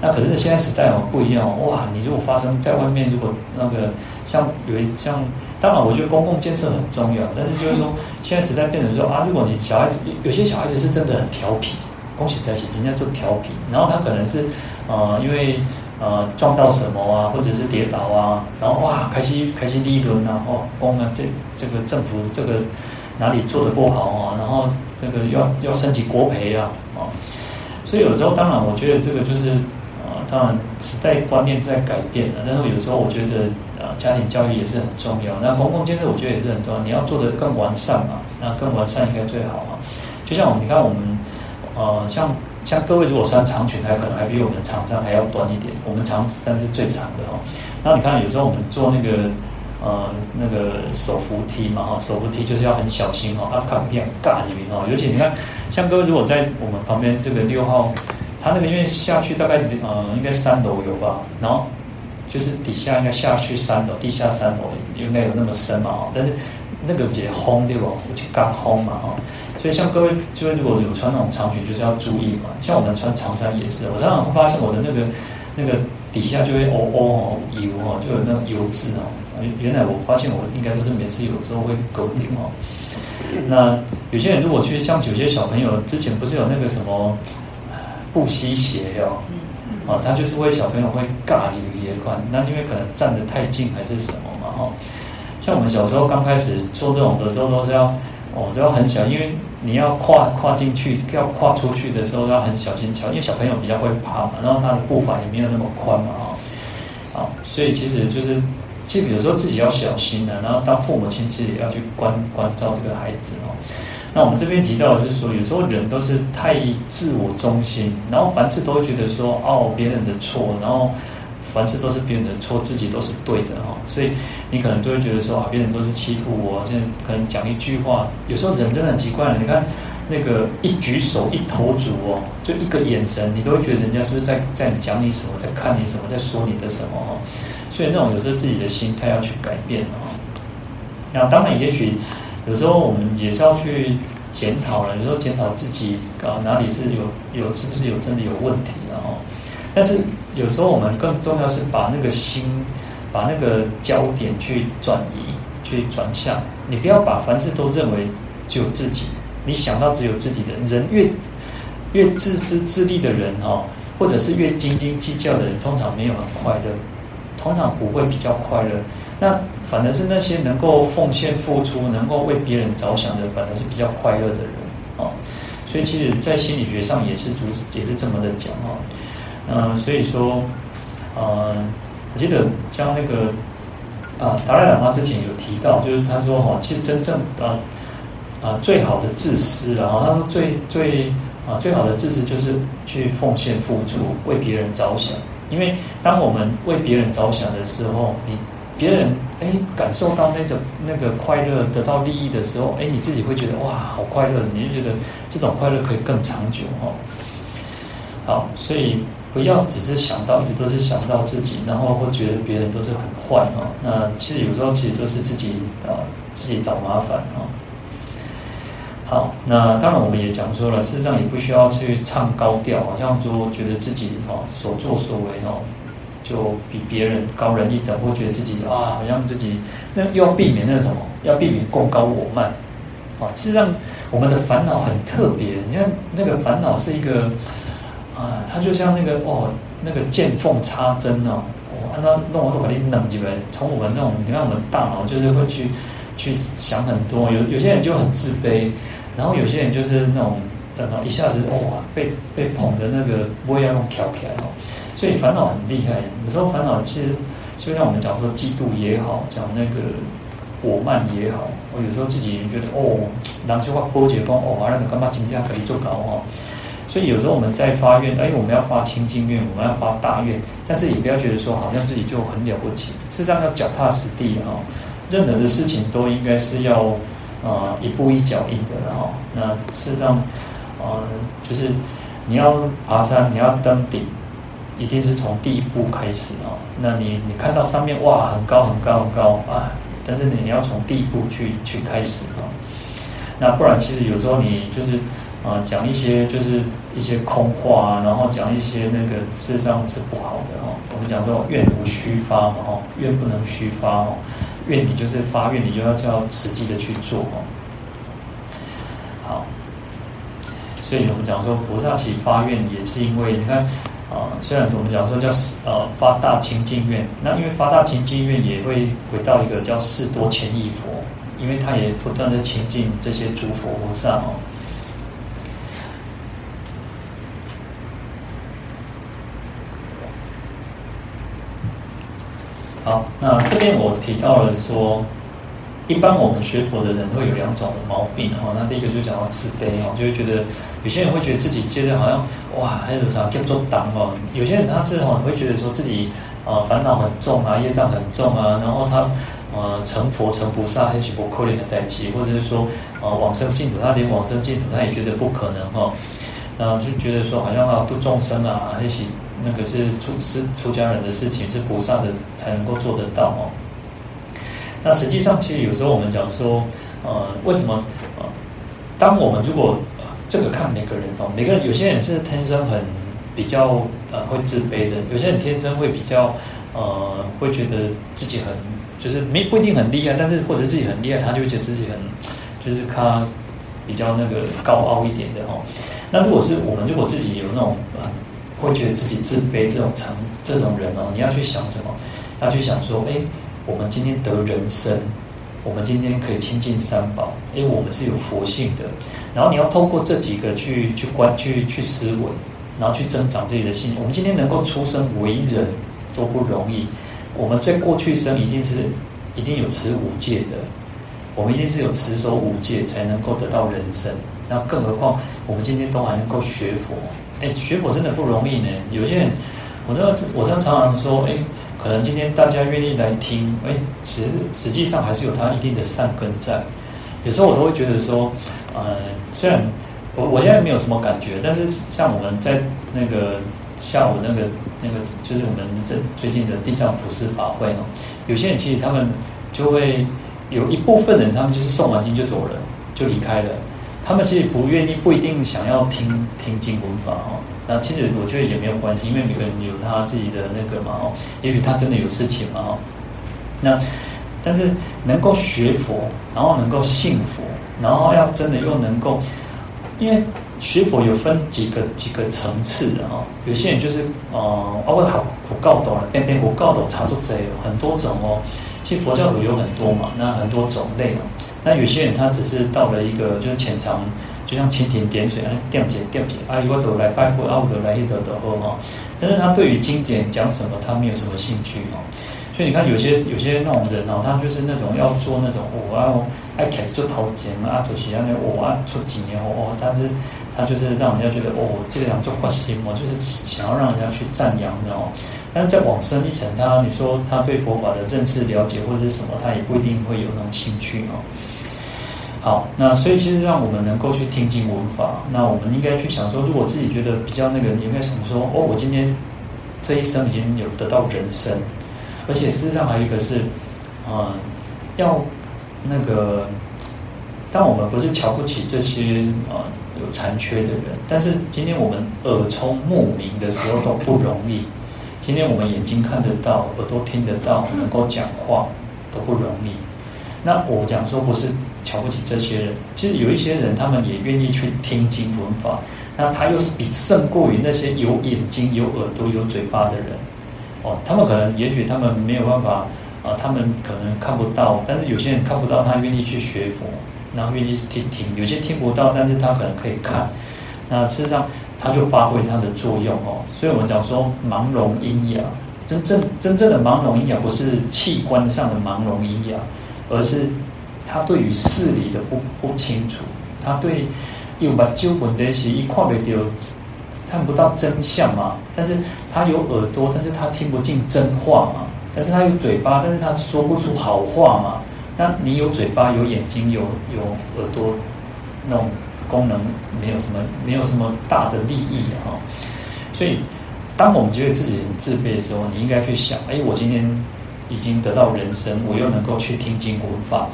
那可是现在时代哦不一样哦，哇！你如果发生在外面，如果那个像有一像，当然我觉得公共建设很重要，但是就是说 现在时代变成说啊，如果你小孩子有些小孩子是真的很调皮，恭喜在一起，人家做调皮，然后他可能是呃因为呃撞到什么啊，或者是跌倒啊，然后哇开心开心第一轮啊，哦，公啊这这个政府这个哪里做的不好啊，然后这个要要升级国赔啊，啊，所以有时候当然我觉得这个就是。当然，时代观念在改变了，但是有时候我觉得，啊，家庭教育也是很重要。那公共建设我觉得也是很重要，你要做得更完善嘛，那更完善应该最好嘛。就像我们，你看我们，呃，像像各位如果穿长裙，还可能还比我们长衫还要短一点，我们长衫是最长的哦。然后你看有时候我们做那个，呃，那个手扶梯嘛，哈，手扶梯就是要很小心哦，啊，看不见嘎几米哦。尤其你看，像各位如果在我们旁边这个六号。他那个因为下去大概呃应该三楼有吧，然后就是底下应该下去三楼，地下三楼应该有那么深嘛，但是那个也轰对吧？而且刚轰嘛哈，所以像各位就是如果有穿那种长裙，就是要注意嘛。像我们穿长衫也是，我常常会发现我的那个那个底下就会哦哦哦油哦，就有那种油渍哦。原来我发现我应该都是每次有时候会勾顶哦。那有些人如果去像有些小朋友之前不是有那个什么？不吸血哦，啊，他就是为小朋友会尬几个夜款，那因为可能站得太近还是什么嘛哈。像我们小时候刚开始做这种的时候，都是要哦都要很小，因为你要跨跨进去，要跨出去的时候要很小心瞧，因为小朋友比较会爬嘛，然后他的步伐也没有那么宽嘛哈。啊，所以其实就是，其实有时候自己要小心的，然后当父母亲其实也要去关关照这个孩子哦。那我们这边提到的是说，有时候人都是太自我中心，然后凡事都会觉得说，哦，别人的错，然后凡事都是别人的错，自己都是对的哈。所以你可能就会觉得说，啊，别人都是欺负我。现在可能讲一句话，有时候人真的很奇怪了。你看那个一举手一投足哦，就一个眼神，你都会觉得人家是不是在在讲你什么，在看你什么，在说你的什么哈。所以那种有时候自己的心态要去改变哦。那当然，也许有时候我们也是要去检讨了，有时候检讨自己啊哪里是有有是不是有真的有问题然后，但是有时候我们更重要是把那个心，把那个焦点去转移，去转向。你不要把凡事都认为只有自己，你想到只有自己的人越越自私自利的人哈，或者是越斤斤计较的人，通常没有很快乐，通常不会比较快乐。那反而是那些能够奉献付出、能够为别人着想的，反而是比较快乐的人啊。所以其实，在心理学上也是主也是这么的讲啊。嗯，所以说，呃，我记得将那个。啊，达赖喇嘛之前有提到，就是他说哈，其实真正啊啊最好的自私，然后他说最最啊最好的自私就是去奉献付出，为别人着想。因为当我们为别人着想的时候，你别人哎感受到那种那个快乐，得到利益的时候，哎你自己会觉得哇好快乐，你就觉得这种快乐可以更长久哈。好，所以。不要只是想到，一直都是想到自己，然后会觉得别人都是很坏哈。那其实有时候其实都是自己啊，自己找麻烦哈。好，那当然我们也讲说了，事实上也不需要去唱高调，好像说觉得自己哈所作所为哦就比别人高人一等，或觉得自己啊好像自己那又要避免那什么，要避免贡高我慢啊。事实上我们的烦恼很特别，你看那个烦恼是一个。啊，它就像那个哦，那个见缝插针哦，我按照弄我都把你弄起来。从我们那种，你看我们大脑就是会去去想很多。有有些人就很自卑，然后有些人就是那种，等到一下子哇，被被捧的那个我也要用挑起来哦。所以烦恼很厉害，有时候烦恼其实就像我们讲说嫉妒也好，讲那个我慢也好，我有时候自己觉得哦，人家话波折光哦，完了你干嘛今天可以做高哦。所以有时候我们在发愿，哎，我们要发清净愿，我们要发大愿，但是也不要觉得说好像自己就很了不起，事实上要脚踏实地哈，任何的事情都应该是要啊、一步一脚印的哈。那事实上啊、就是你要爬山，你要登顶，一定是从第一步开始啊。那你你看到上面哇，很高很高很高啊，但是你你要从第一步去去开始啊。那不然其实有时候你就是。啊，讲一些就是一些空话啊，然后讲一些那个事实上是不好的哦。我们讲说愿无虚发嘛哈，愿不能虚发哦，愿你就是发愿，你就要要实际的去做哦。好，所以我们讲说菩萨起发愿也是因为你看啊，虽然我们讲说叫呃发大清净愿，那因为发大清净愿也会回到一个叫四多千亿佛，因为他也不断的亲近这些诸佛菩萨哦。好，那这边我提到了说，一般我们学佛的人会有两种毛病哈。那第一个就讲到自卑哈，就会觉得有些人会觉得自己接着好像哇，还有啥叫做挡哦。有些人他是哈会觉得说自己啊烦恼很重啊，业障很重啊，然后他呃成佛成菩萨还是不可能的代际，或者是说啊往生净土，他连往生净土他也觉得不可能哈。那就觉得说好像啊度众生啊还是。那个是出是出家人的事情，是菩萨的才能够做得到哦。那实际上，其实有时候我们讲说，呃，为什么呃，当我们如果这个看每个人哦，每个人有些人是天生很比较呃会自卑的，有些人天生会比较呃会觉得自己很就是没不一定很厉害，但是或者自己很厉害，他就觉得自己很就是他比较那个高傲一点的哦。那如果是我们如果自己有那种呃。会觉得自己自卑这种成这种人哦，你要去想什么？要去想说，哎，我们今天得人生，我们今天可以亲近三宝，因为我们是有佛性的。然后你要透过这几个去去观去去思维，然后去增长自己的心。我们今天能够出生为人都不容易，我们在过去生一定是一定有持五戒的，我们一定是有持守五戒才能够得到人生。那更何况我们今天都还能够学佛。哎，学佛真的不容易呢。有些人，我知道，我常常说，哎，可能今天大家愿意来听，哎，其实实际上还是有他一定的善根在。有时候我都会觉得说，呃，虽然我我现在没有什么感觉，但是像我们在那个下午那个那个，就是我们这最近的地藏普施法会哦，有些人其实他们就会有一部分人，他们就是诵完经就走了，就离开了。他们其实不愿意，不一定想要听听经文法哦。那其实我觉得也没有关系，因为每个人有他自己的那个嘛哦。也许他真的有事情嘛哦。那但是能够学佛，然后能够信佛，然后要真的又能够，因为学佛有分几个几个层次的哦。有些人就是呃，包括好佛教徒了，边边佛教徒差不多有很多种哦。其实佛教徒有很多嘛，那很多种类哦。那有些人他只是到了一个就是浅尝，就像蜻蜓点水啊，掉解掉解啊，我都来拜佛，啊，我都来一得得喝哈。但是他对于经典讲什么，他没有什么兴趣哦。所以你看有些有些那种人哦，他就是那种要做那种我要爱开做头前啊，做其他的我啊出几年哦，但是他就是让人家觉得哦，这个样做发心哦，就是想要让人家去赞扬的哦。但是再往深一层，他你说他对佛法的认识了解或者是什么，他也不一定会有那种兴趣哦。好，那所以其实让我们能够去听经闻法，那我们应该去想说，如果自己觉得比较那个，你应该想说，哦，我今天这一生已经有得到人生，而且事实上还有一个是，嗯，要那个，当我们不是瞧不起这些啊、有残缺的人，但是今天我们耳聪目明的时候都不容易。今天我们眼睛看得到，耳朵听得到，能够讲话都不容易。那我讲说不是瞧不起这些人，其实有一些人他们也愿意去听经闻法，那他又是比胜过于那些有眼睛、有耳朵、有嘴巴的人。哦，他们可能也许他们没有办法啊，他们可能看不到，但是有些人看不到，他愿意去学佛，然后愿意听听。有些听不到，但是他可能可以看。那事实上。他就发挥他的作用哦，所以我们讲说盲聋喑哑，真正真正的盲聋喑哑不是器官上的盲聋喑哑，而是他对于事理的不不清楚，他对有把旧本的西一块没丢，看不到真相嘛。但是他有耳朵，但是他听不进真话嘛。但是他有嘴巴，但是他说不出好话嘛。那你有嘴巴，有眼睛，有有耳朵，那种。功能没有什么，没有什么大的利益哈，所以当我们觉得自己很自卑的时候，你应该去想：哎，我今天已经得到人生，我又能够去听经闻法，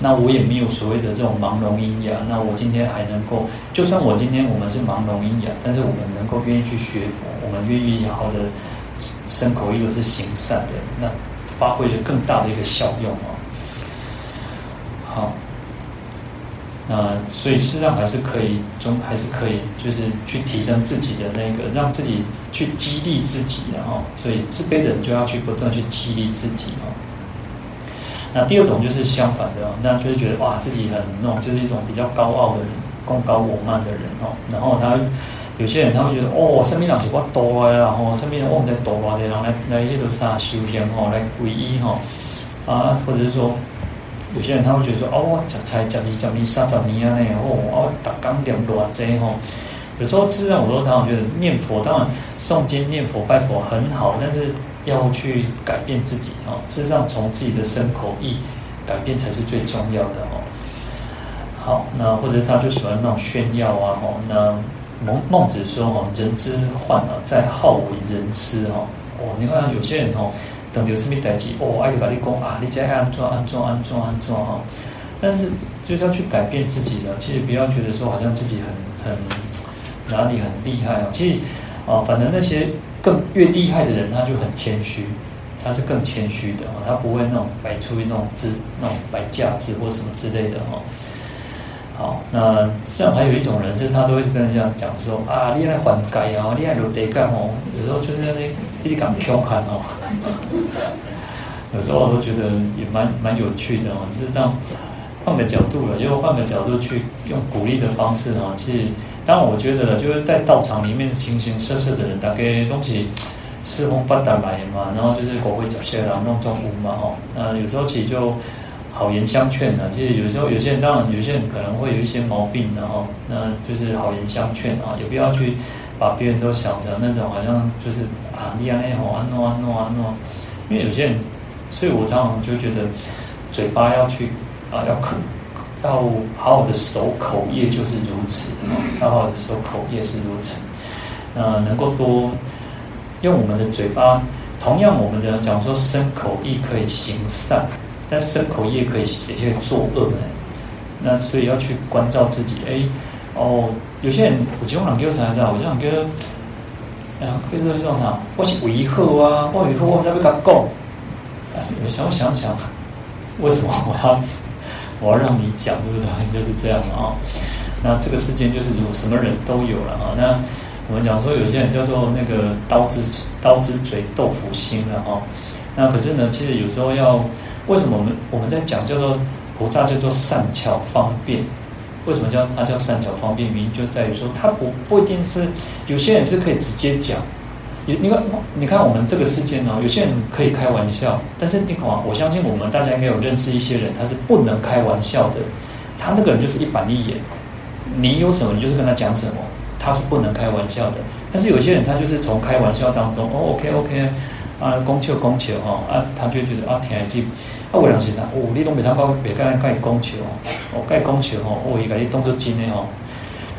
那我也没有所谓的这种盲聋喑哑，那我今天还能够，就算我今天我们是盲聋喑哑，但是我们能够愿意去学佛，我们愿意好好的身口意都是行善的，那发挥着更大的一个效用啊。好。那所以事实上还是可以，中还是可以，就是去提升自己的那个，让自己去激励自己，然后，所以自卑的人就要去不断去激励自己哦。那第二种就是相反的，那就是觉得哇，自己很那种，就是一种比较高傲的人，贡高我慢的人哦。然后他有些人他会觉得哦，身边人是我多的，然后身边人我们在多啊，然后来来一路啥修行哦，来皈依哈啊，或者是说。有些人他会觉得说哦，我食菜食二十年、三十年啊，那哦，我逐工念偌济吼。有时候实上我都常常觉得念佛，当然诵经、念佛、拜佛很好，但是要去改变自己哦。事实上，从自己的身口意改变才是最重要的哦。好，那或者他就喜欢那种炫耀啊，吼。那孟孟子说哦，人之患啊，在好为人师哦。哦，你看有些人哦。等有什么代志哦，爱就把你讲啊，你再安怎安怎安怎安怎哈。但是就是要去改变自己了。其实不要觉得说好像自己很很哪里很厉害啊。其实啊，反正那些更越厉害的人，他就很谦虚，他是更谦虚的啊，他不会那种摆出那种姿那种摆架子或什么之类的哈。好，那这样还有一种人是，他都会跟人家讲说啊，你爱还债啊，你爱留地干哦。有时候就是那你敢调侃哦。有时候我觉得也蛮蛮有趣的哦。就是这样换个角度了，又换个角度去用鼓励的方式哦。其实，当然我觉得了，就是在道场里面形形色色的人，大概东西四通八达来嘛，然后就是国会找些人弄中午嘛哦。那有时候其实就。好言相劝呢，其实有时候有些人当然有些人可能会有一些毛病，然后那就是好言相劝啊，有必要去把别人都想成那种好像就是啊，你啊那好啊诺啊诺啊诺，因为有些人，所以我常常就觉得嘴巴要去啊要口要好好的守口业就是如此，要好好的守口业是如此，那能够多用我们的嘴巴，同样我们的讲说生口意可以行善。但生口意可以写些作恶呢。那所以要去关照自己。哎，哦，有些人我经常给啥子啊？我经常觉得，哎呀，就是那种啥，我是为好啊，我为好，我才会跟他讲。但是有时候想想，为什么我要我要让你讲，对不对？就是这样啊。那这个世间就是有什么人都有了啊。那我们讲说，有些人叫做那个刀子刀子嘴豆腐心了哈。那可是呢，其实有时候要为什么我们我们在讲叫做菩萨叫做善巧方便？为什么叫它叫三角方便？原因就在于说，它不不一定是有些人是可以直接讲。你你看你看我们这个世界呢，有些人可以开玩笑，但是你看我相信我们大家应该有认识一些人，他是不能开玩笑的。他那个人就是一板一眼。你有什么，你就是跟他讲什么，他是不能开玩笑的。但是有些人，他就是从开玩笑当中，哦，OK OK，啊，讲笑讲笑哈，啊，他就觉得啊，听得进。啊，为人是啥？哦，你都没他讲，别跟他讲笑哦，哦，该讲笑哦，哦，伊个你动作真的哦。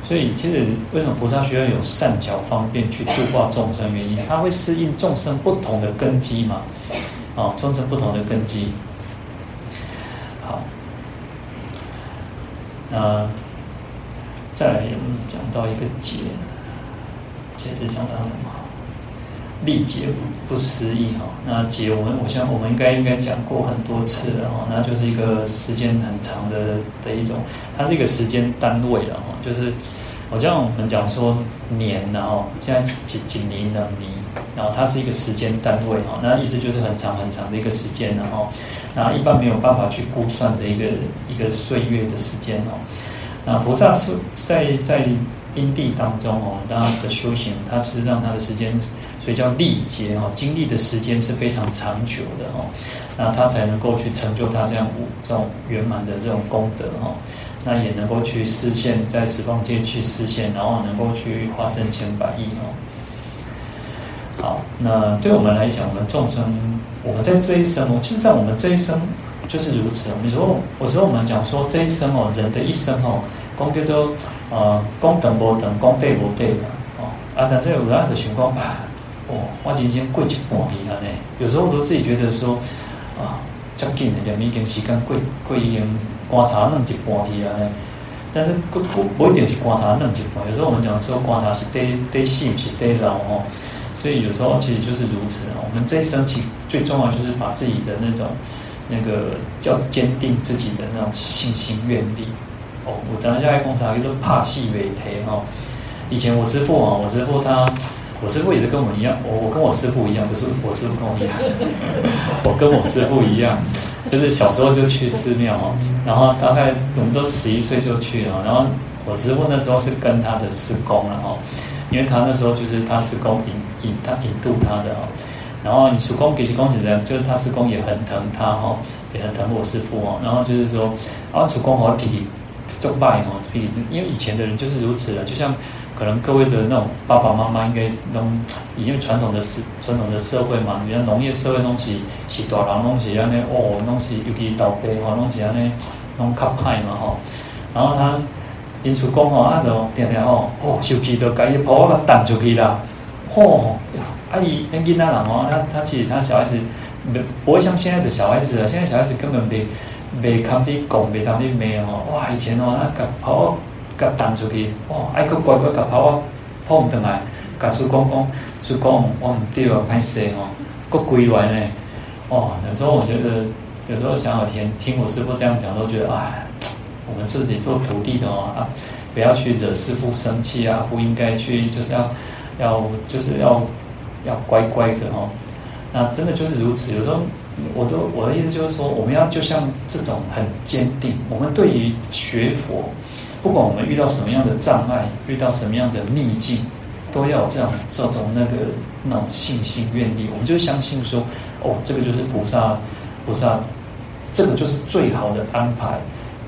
所以，其实为什么菩萨需要有善巧方便去度化众生？原因，他会适应众生不同的根基嘛。哦，众生不同的根基。好，那。再来讲到一个劫，劫是讲到什么？历劫不不思议哈。那劫我们我想我们应该应该讲过很多次了哈。那就是一个时间很长的的一种，它是一个时间单位了哈。就是好像我们讲说年然后现在几几年的年，然后它是一个时间单位哈。那意思就是很长很长的一个时间然后，然后一般没有办法去估算的一个一个岁月的时间哦。那菩萨是在在因地当中哦，当他的修行，他是让他的时间，所以叫历劫哦，经历的时间是非常长久的哦，那他才能够去成就他这样这种圆满的这种功德哈，那也能够去实现，在十方界去实现，然后能够去化身千百亿哦。好，那对我们来讲，我们众生，我们在这一生哦，其实，在我们这一生。就是如此。你说，我说我们讲说这一生哦，人的一生哦，讲叫做呃，功德无等，功德无短嘛，哦，啊，但是有人的情况吧，哦，我今天过一半去了呢。有时候我都自己觉得说，啊，较紧的点，已经时间过过已经观察弄一半去了呢。但是不不不一定是观察弄一半，有时候我们讲说观察是得得细，是得老哦。所以有时候其实就是如此哦。我们这一生其最重要就是把自己的那种。那个叫坚定自己的那种信心愿力哦，我等一下来观察，就是怕戏尾台哈。以前我师父啊，我师父他，我师父也是跟我们一样，我我跟我师父一样，不是我师父跟我一样，我跟我师父一样，就是小时候就去寺庙哦，然后大概我们都十一岁就去了，然后我师父那时候是跟他的师公了哦，因为他那时候就是他师公引引他引渡他的哦。然后你师公给师公是这样，就是他师公也很疼他哦，也很疼我师父哦。然后就是说，啊师公好体就拜哦，因为以前的人就是如此的，就像可能各位的那种爸爸妈妈应该都已经传统的社传统的社会嘛，你看农业社会东西是大人东西，安尼哦东西尤其倒霉哦东西安尼拢较歹嘛吼。然后他因此讲吼啊就定定哦哦，受气就该一抛个弹出去啦，吼、哦！阿姨，那囡仔人哦，他他其实他小孩子没不会像现在的小孩子啊，现在小孩子根本没没堪的讲，没当的没哦。哇，以前哦，那个跑个弹出去，哇，爱个乖乖个跑跑唔转来，甲师公讲，师公我唔对啊，歹势哦，个归来呢。哦，有时候我觉得，有时候想要听听我师父这样讲，都觉得哎，我们自己做徒弟的哦啊，不要去惹师父生气啊，不应该去，就是要要就是要。要乖乖的哦，那真的就是如此。有时候，我都我的意思就是说，我们要就像这种很坚定。我们对于学佛，不管我们遇到什么样的障碍，遇到什么样的逆境，都要有这样这种那个那种信心愿力。我们就相信说，哦，这个就是菩萨，菩萨，这个就是最好的安排。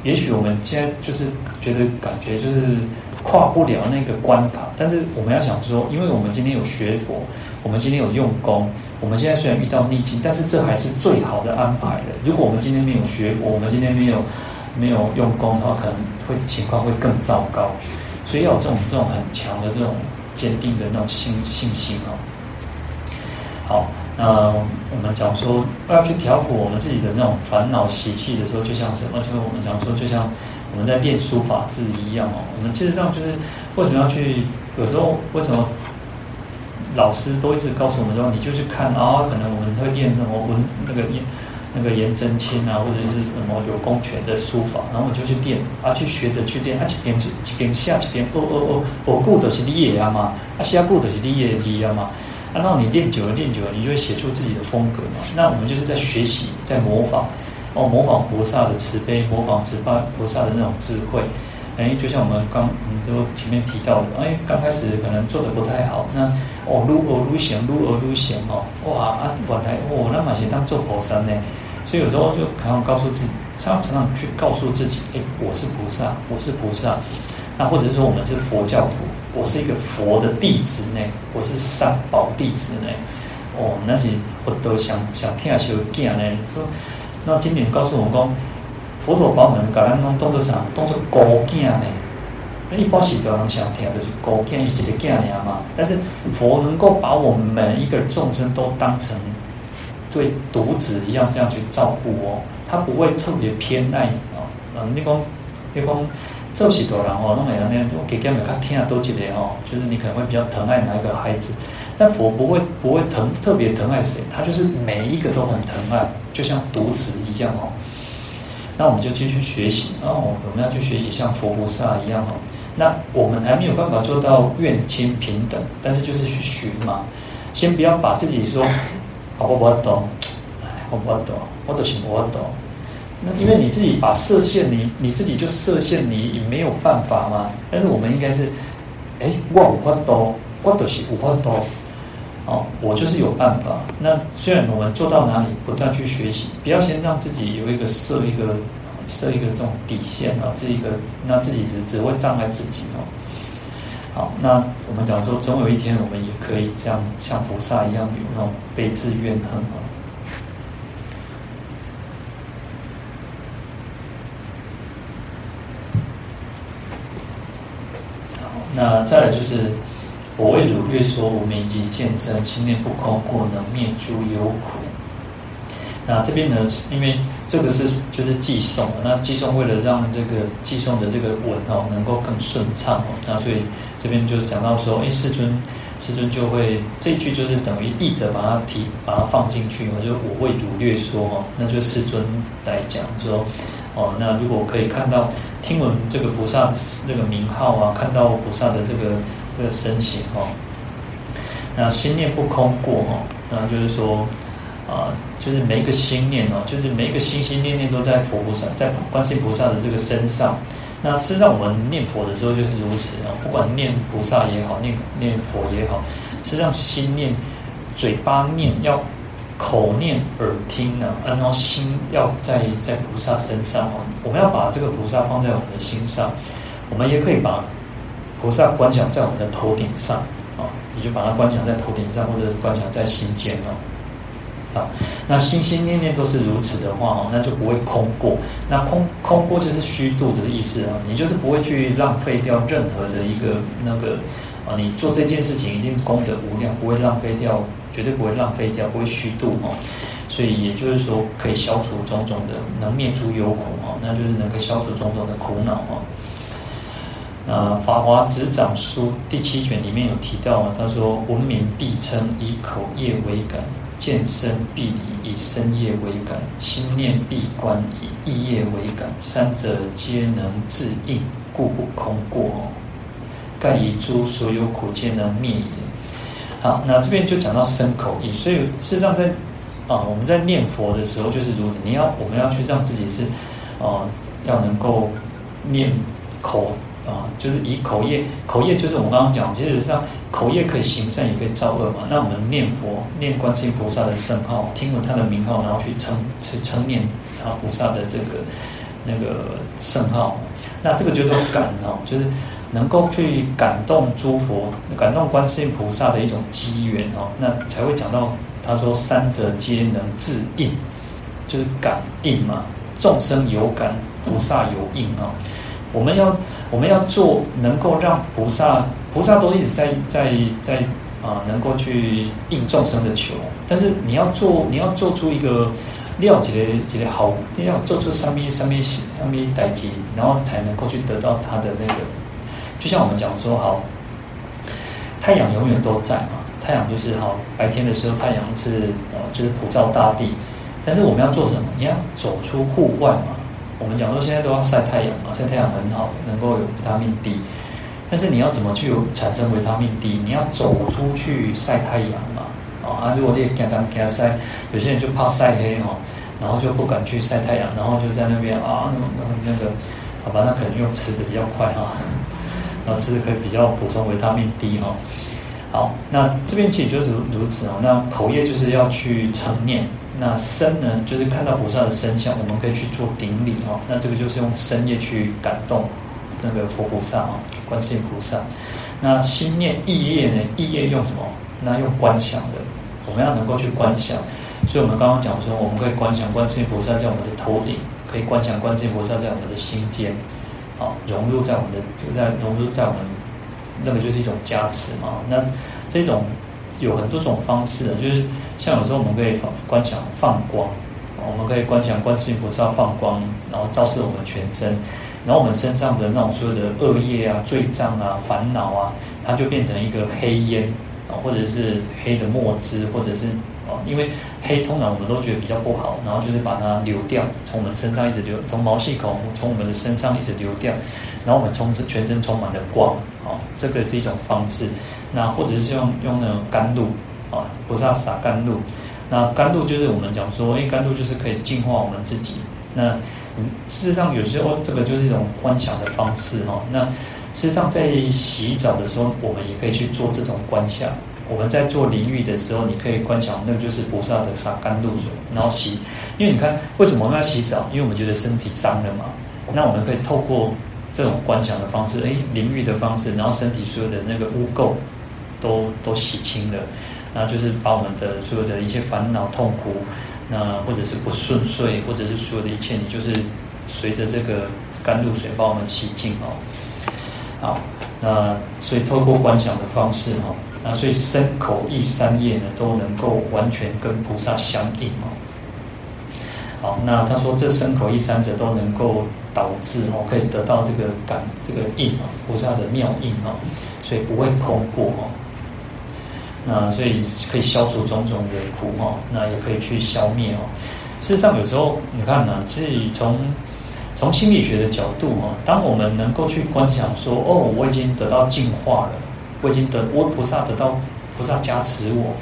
也许我们现在就是觉得感觉就是。跨不了那个关卡，但是我们要想说，因为我们今天有学佛，我们今天有用功，我们现在虽然遇到逆境，但是这还是最好的安排的。如果我们今天没有学佛，我们今天没有没有用功的话，可能会情况会更糟糕。所以要有这种这种很强的这种坚定的那种信信心哦。好，那我们讲说要去调伏我们自己的那种烦恼习气的时候，就像什么？就是我们讲说，就像我们在练书法字一样哦。我们其实上就是为什么要去？有时候为什么老师都一直告诉我们说，你就去看啊？可能我们会练什么文那个练那个颜真卿啊，或者是什么有公权的书法，然后我就去练啊，去学着去练啊，一边几边下几边哦哦哦，哦顾的是你的啊嘛，啊下顾的是你的字啊嘛。啊，然后你练久了，练久了，你就会写出自己的风格嘛。那我们就是在学习，在模仿，哦，模仿菩萨的慈悲，模仿慈悲菩萨的那种智慧。哎，就像我们刚，嗯，都前面提到的，哎，刚开始可能做的不太好，那哦，愈学愈行，愈学愈行哦，哇啊，原来哦，那么些当做菩萨呢。所以有时候就常常告诉自己，常常常去告诉自己，哎，我是菩萨，我是菩萨。那或者是说，我们是佛教徒。我是一个佛的弟子呢，我是三宝弟子呢。哦，那些我都想想听下去讲呢。说，那经典告诉我们讲，佛陀把我们搞咱弄当作啥？当作高囝呢？那一般是多人想听，就是孤囝一个囝尔嘛。但是佛能够把我们每一个众生都当成对独子一样这样去照顾哦，他不会特别偏爱哦。嗯，你讲，你讲。这许多人哦，那么样呢，我给他们看听啊，都记得哦，就是你可能会比较疼爱哪一个孩子，但佛不会不会疼特别疼爱谁，他就是每一个都很疼爱，就像独子一样哦。那我们就继续学习哦，我们要去学习像佛菩萨一样哦。那我们还没有办法做到愿亲平等，但是就是去寻嘛。先不要把自己说，我不懂，我不懂，我都是不懂。那因为你自己把设限，你你自己就设限，你也没有办法嘛。但是我们应该是，哎，我有法度，我都是有法度，哦，我就是有办法。那虽然我们做到哪里，不断去学习，不要先让自己有一个设一个设一个这种底线啊，这一个那自己只只会障碍自己哦。好，那我们讲说，总有一天我们也可以这样像菩萨一样有那种悲智怨恨啊。那再来就是，我为汝略说，无明及见身，心念不空过，能灭诸有苦。那这边呢，因为这个是就是寄送，那寄送为了让这个寄送的这个文哦能够更顺畅哦，那所以这边就讲到说，哎，世尊，世尊就会这句就是等于译者把它提把它放进去嘛，就我为如略说哦，那就世尊来讲说。哦，那如果可以看到、听闻这个菩萨这个名号啊，看到菩萨的这个这个身形哦，那心念不空过哦，那就是说啊，就是每一个心念哦，就是每一个心心念念都在佛菩萨，在观世菩萨的这个身上。那实际上我们念佛的时候就是如此啊，不管念菩萨也好，念念佛也好，实际上心念、嘴巴念要。口念耳听呢，然后心要在在菩萨身上哦。我们要把这个菩萨放在我们的心上，我们也可以把菩萨观想在我们的头顶上啊，你就把它观想在头顶上，或者观想在心间哦。啊那心心念念都是如此的话哦，那就不会空过。那空空过就是虚度的意思啊，你就是不会去浪费掉任何的一个那个啊，你做这件事情一定功德无量，不会浪费掉。绝对不会浪费掉，不会虚度哦，所以也就是说可以消除种种的，能灭诸有苦哦，那就是能够消除种种的苦恼哦。那《法华执掌书》第七卷里面有提到啊，他说：文明必称以口业为感，见身必离以身业为感，心念必观以意业为感，三者皆能自应，故不空过。盖以诸所有苦皆能灭也。好，那这边就讲到身口意，所以事实上在啊，我们在念佛的时候就是如此，你要我们要去让自己是啊，要能够念口啊，就是以口业，口业就是我们刚刚讲，其实上口业可以行善，也可以造恶嘛。那我们念佛，念观世音菩萨的圣号，听闻他的名号，然后去称去称念他菩萨的这个那个圣号，那这个就叫做感哦，就是。能够去感动诸佛，感动观世音菩萨的一种机缘哦，那才会讲到他说三者皆能自应，就是感应嘛。众生有感，菩萨有应啊。我们要我们要做能够让菩萨，菩萨都一直在在在啊，能够去应众生的求。但是你要做，你要做出一个料几个几个好，你要做出上面上面上面代级，然后才能够去得到它的那个。就像我们讲说，好，太阳永远都在嘛，太阳就是好，白天的时候太阳是呃就是普照大地，但是我们要做什么？你要走出户外嘛。我们讲说现在都要晒太阳嘛，晒太阳很好，能够有维他命 D。但是你要怎么去产生维他命 D？你要走出去晒太阳嘛？啊，如果你给他给他晒，有些人就怕晒黑哦，然后就不敢去晒太阳，然后就在那边啊，那那那个，好吧，那可能用吃的比较快哈，然后吃的可以比较补充维他命 D 哈。好，那这边其实就是如此哦。那口业就是要去称念，那身呢，就是看到菩萨的身相，我们可以去做顶礼哦。那这个就是用身业去感动。那个佛菩萨啊，观世音菩萨。那心念意业呢？意业用什么？那用观想的。我们要能够去观想。所以我们刚刚讲说，我们可以观想观世音菩萨在我们的头顶，可以观想观世音菩萨在我们的心间，啊，融入在我们的这个在融入在我们那个就是一种加持嘛。那这种有很多种方式的，就是像有时候我们可以放观想放光，我们可以观想观世音菩萨放光，然后照射我们全身。然后我们身上的那种所有的恶业啊、罪障啊、烦恼啊，它就变成一个黑烟啊，或者是黑的墨汁，或者是啊，因为黑通常我们都觉得比较不好，然后就是把它流掉，从我们身上一直流，从毛细孔从我们的身上一直流掉，然后我们充全身充满了光啊，这个是一种方式。那或者是用用那种甘露啊，菩萨洒甘露，那甘露就是我们讲说，因为甘露就是可以净化我们自己。那嗯，事实上有时候这个就是一种观想的方式哈。那事实上在洗澡的时候，我们也可以去做这种观想。我们在做淋浴的时候，你可以观想，那就是菩萨的洒甘露水，然后洗。因为你看，为什么我们要洗澡？因为我们觉得身体脏了嘛。那我们可以透过这种观想的方式，哎，淋浴的方式，然后身体所有的那个污垢都都洗清了，然后就是把我们的所有的一切烦恼痛苦。那或者是不顺遂，或者是所有的一切，你就是随着这个甘露水帮我们洗净哦。好，那所以透过观想的方式哦，那所以身口意三业呢都能够完全跟菩萨相应哦。好，那他说这身口意三者都能够导致哦，可以得到这个感这个应啊，菩萨的妙应啊，所以不会空过哦。那所以可以消除种种的苦哈，那也可以去消灭哦。事实上，有时候你看呢，其实从从心理学的角度哈，当我们能够去观想说，哦，我已经得到净化了，我已经得我菩萨得到菩萨加持我，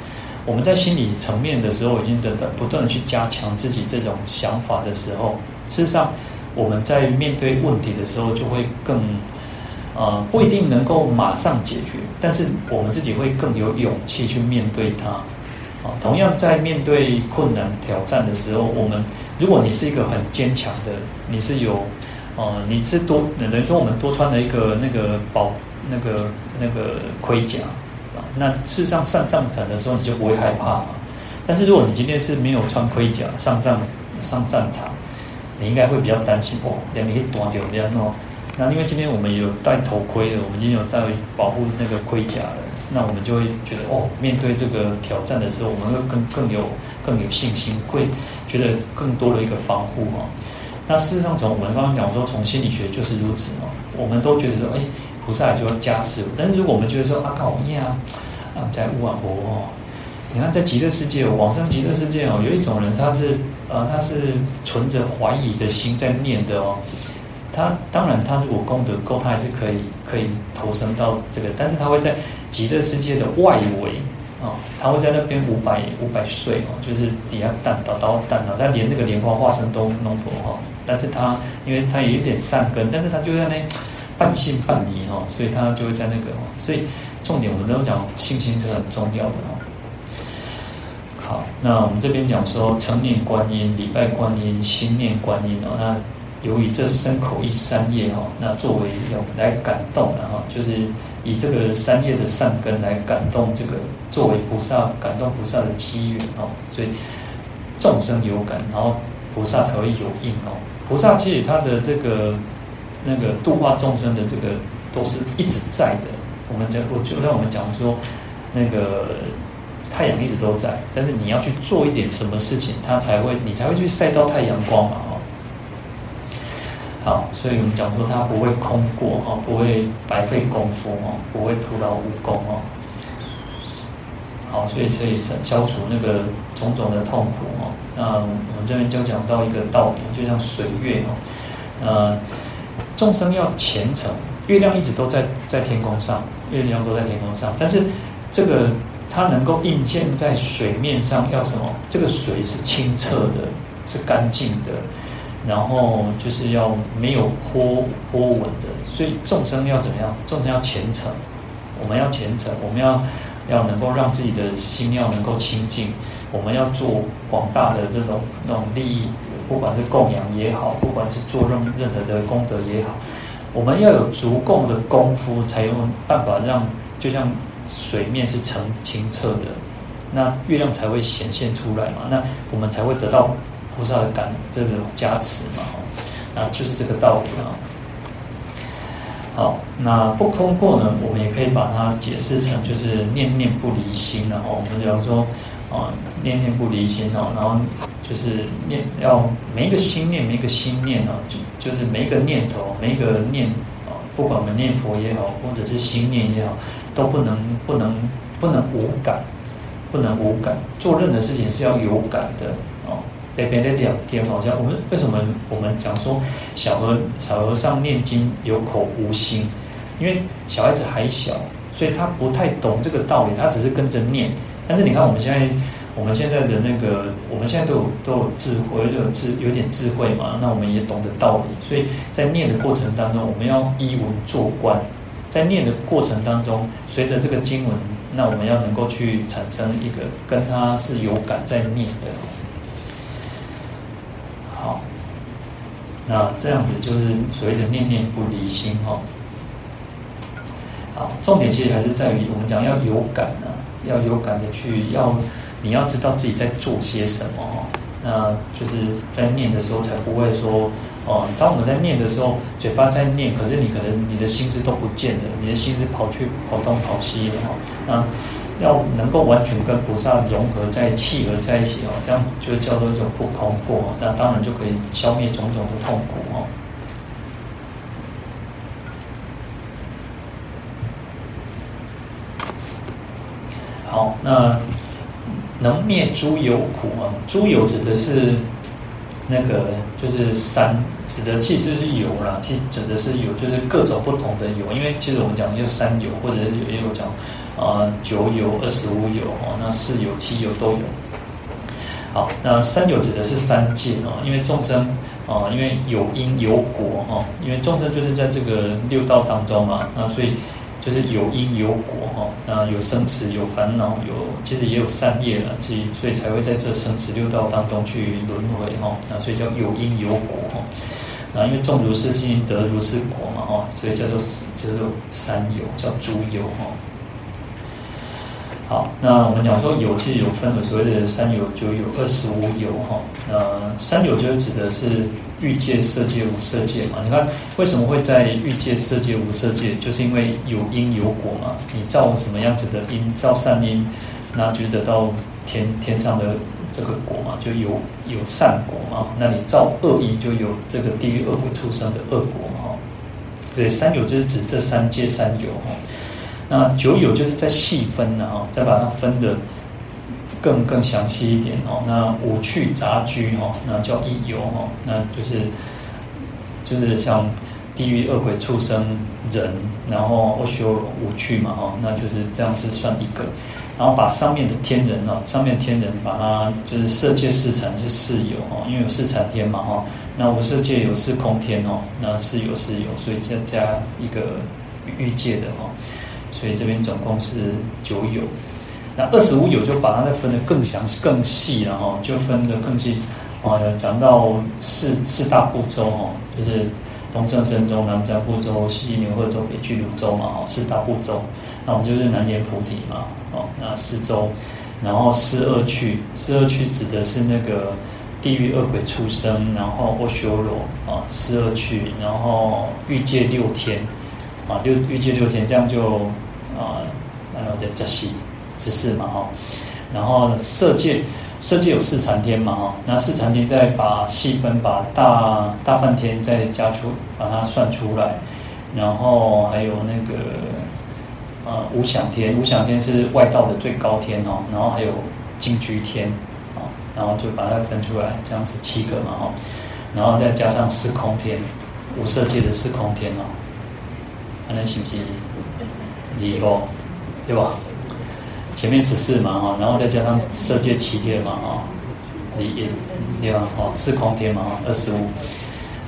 我们在心理层面的时候已经得到不断的去加强自己这种想法的时候，事实上我们在面对问题的时候就会更。呃，不一定能够马上解决，但是我们自己会更有勇气去面对它。啊，同样在面对困难挑战的时候，我们如果你是一个很坚强的，你是有，呃，你是多等于说我们多穿了一个那个保那个那个盔甲啊，那事实上上战场的时候你就不会害怕嘛。但是如果你今天是没有穿盔甲上战上战场，你应该会比较担心哦，两米一断掉这样哦。那因为今天我们有戴头盔的，我们也有戴保护那个盔甲的，那我们就会觉得哦，面对这个挑战的时候，我们会更更有更有信心，会觉得更多的一个防护嘛。那事实上，从我们刚刚讲说，从心理学就是如此嘛。我们都觉得说，哎，菩萨就要加持。但是如果我们觉得说，啊，靠，你啊，啊，在乌啊婆哦，你看在极乐世界，往生极乐世界哦，有一种人他是呃，他是存着怀疑的心在念的哦。他当然，他如果功德够，他还是可以可以投生到这个，但是他会在极乐世界的外围啊，他会在那边五百五百岁哦，就是底下蛋倒倒蛋啊，他连那个莲花化身都弄不好，但是他因为他也有点善根，但是他就在那半信半疑哈，所以他就会在那个，所以重点我们都讲信心是很重要的哦。好，那我们这边讲说成念观音、礼拜观音、心念观音哦，那。由于这三口一三业哈，那作为要来感动的哈，就是以这个三业的善根来感动这个作为菩萨感动菩萨的机缘哦，所以众生有感，然后菩萨才会有应哦。菩萨其实他的这个那个度化众生的这个都是一直在的。我们讲，我就让我们讲说，那个太阳一直都在，但是你要去做一点什么事情，它才会你才会去晒到太阳光嘛。好，所以我们讲说它不会空过哦，不会白费功夫哦，不会徒劳无功哦。好，所以可以消除那个种种的痛苦哦。那我们这边就讲到一个道理，就像水月哦，呃，众生要虔诚，月亮一直都在在天空上，月亮都在天空上，但是这个它能够映现在水面上，要什么？这个水是清澈的，是干净的，然后就是要没有波波纹的。所以众生要怎么样？众生要虔诚，我们要虔诚，我们要。要能够让自己的心要能够清净，我们要做广大的这种那种利益，不管是供养也好，不管是做任任何的功德也好，我们要有足够的功夫，才有办法让就像水面是澄清澈的，那月亮才会显现出来嘛，那我们才会得到菩萨的感这种加持嘛，啊，就是这个道理啊。好，那不空过呢？我们也可以把它解释成就是念念不离心，然后我们比方说，啊，念念不离心哦，然后就是念要每一个心念，每一个心念啊，就就是每一个念头，每一个念啊，不管我们念佛也好，或者是心念也好，都不能不能不能无感，不能无感，做任何事情是要有感的。别别的两天好像我们为什么我们讲说小和小和尚念经有口无心？因为小孩子还小，所以他不太懂这个道理，他只是跟着念。但是你看我们现在我们现在的那个，我们现在都有都有智慧，都有智有点智慧嘛，那我们也懂得道理。所以在念的过程当中，我们要依文做观，在念的过程当中，随着这个经文，那我们要能够去产生一个跟他是有感在念的。好，那这样子就是所谓的念念不离心哈。好，重点其实还是在于我们讲要有感啊，要有感的去要，你要知道自己在做些什么哈。那就是在念的时候才不会说哦，当我们在念的时候，嘴巴在念，可是你可能你的心思都不见了，你的心思跑去跑东跑西了哈。那要能够完全跟菩萨融合在契合在一起哦，这样就叫做一种不空过，那当然就可以消灭种种的痛苦哦。好，那能灭诸有苦啊？诸有指的是那个就是三，指的其实是有啦，其实指的是有，就是各种不同的有，因为其实我们讲就三有，或者是也有讲。啊，九有、二十五有哦，那四有、七有都有。好，那三有指的是三界哦，因为众生啊，因为有因有果哦，因为众生就是在这个六道当中嘛，那所以就是有因有果哈，那有生死、有烦恼、有其实也有善业了，所以所以才会在这生死六道当中去轮回哈，那所以叫有因有果哈。那因为种如是因得如是果嘛哈，所以叫做叫做三有，叫诸有哈。好，那我们讲说有，其实有分了所谓的三有、九有、二十五有哈。呃，三有就是指的是欲界、色界、无色界嘛。你看为什么会在欲界、色界、无色界？就是因为有因有果嘛。你造什么样子的因，造善因，那就得到天天上的这个果嘛，就有有善果嘛。那你造恶因，就有这个地狱恶鬼出生的恶果嘛。对，三有就是指这三界三有哈。那九有就是再细分了哈，再把它分得更更详细一点哦。那五趣杂居哈，那叫一有哈，那就是就是像地狱恶鬼畜生人，然后阿修五趣嘛哈，那就是这样子算一个。然后把上面的天人啊，上面天人把它就是色界四禅是四有哈，因为有四禅天嘛哈。那无色界有四空天哦，那四有四有，所以再加一个欲界的哈。所以这边总共是九有，那二十五有就把它再分得更详细、更细了哈，就分得更细。啊，讲到四四大部洲哈，就是东胜神洲、南赡部洲、西牛贺洲、北俱芦洲嘛哈，四大部洲。那我们就是南阎菩提嘛，哦，那四洲，然后四恶趣，四恶趣指的是那个地狱恶鬼出生，然后阿修罗啊，四恶趣，然后欲界六天，啊六欲界六天，这样就。啊，然后再十四十四嘛哈，然后色界，色界有四禅天嘛哈，那四禅天再把细分，把大大梵天再加出，把它算出来，然后还有那个呃无想天，无想天是外道的最高天哦，然后还有净居天啊，然后就把它分出来，这样子七个嘛哈，然后再加上四空天，无色界的四空天哦，还能行不行？你哦，对吧？前面十四嘛哈，然后再加上色界七天嘛哈，你也对吧？哦，四空天嘛哈，二十五。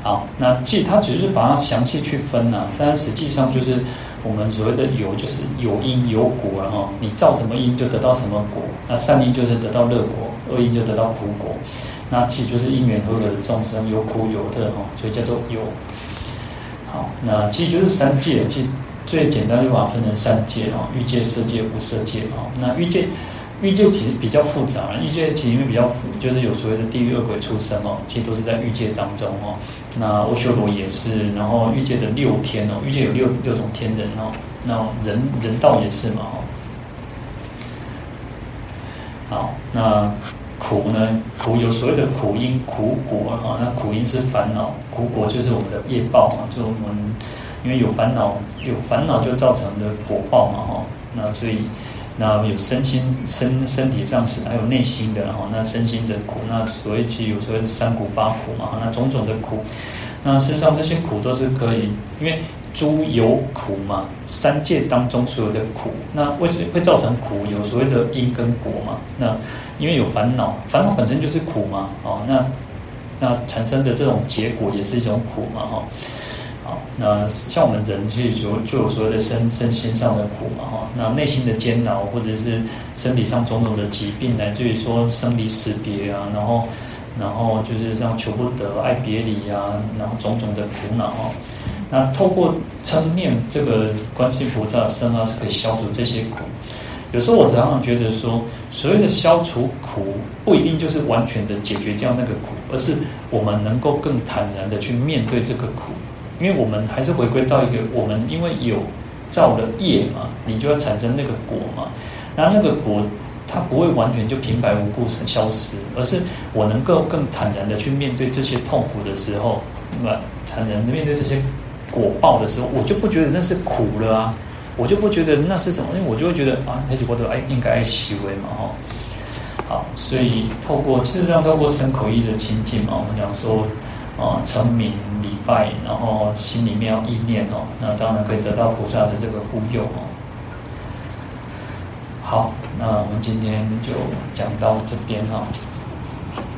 好，那即它只是把它详细去分呐，但实际上就是我们所谓的有，就是有因有果然后你造什么因就得到什么果。那善因就是得到乐果，恶因就得到苦果。那其实就是因缘和合的众生有苦有乐哈，所以叫做有。好，那其实就是三界，其实。最简单就把它分成三界哦，欲界、色界、无色界哦。那欲界，欲界其实比较复杂，欲界其实因为比较复，就是有所谓的地狱、恶鬼、出生哦，其实都是在欲界当中哦。那阿修罗也是，然后欲界的六天哦，欲界有六六种天人哦，那人人道也是嘛哦。好，那苦呢？苦有所谓的苦因、苦果哈。那苦因是烦恼，苦果就是我们的业报嘛，就我们。因为有烦恼，有烦恼就造成的果报嘛，哈，那所以那有身心身身体上是还有内心的，哈，那身心的苦，那所谓其实有时候三苦八苦嘛，那种种的苦，那事实上这些苦都是可以，因为诸有苦嘛，三界当中所有的苦，那为什么会造成苦？有所谓的因跟果嘛，那因为有烦恼，烦恼本身就是苦嘛，哦，那那产生的这种结果也是一种苦嘛，哈。好，那像我们人其实就就有所谓的身身心上的苦嘛哈，那内心的煎熬或者是身体上种种的疾病，乃至于说生离死别啊，然后然后就是这样求不得、爱别离啊，然后种种的苦恼哈。那透过称念这个观世音菩萨身啊，是可以消除这些苦。有时候我常常觉得说，所谓的消除苦，不一定就是完全的解决掉那个苦，而是我们能够更坦然的去面对这个苦。因为我们还是回归到一个，我们因为有造了业嘛，你就要产生那个果嘛。然后那个果，它不会完全就平白无故消失，而是我能够更坦然的去面对这些痛苦的时候，那么坦然的面对这些果报的时候，我就不觉得那是苦了啊，我就不觉得那是什么，因为我就会觉得啊，那些果都哎应该爱惜为嘛哈。好，所以透过事实上透过身口意的清净嘛，我们讲说。啊，成名礼拜，然后心里面要意念哦，那当然可以得到菩萨的这个护佑哦。好，那我们今天就讲到这边哦。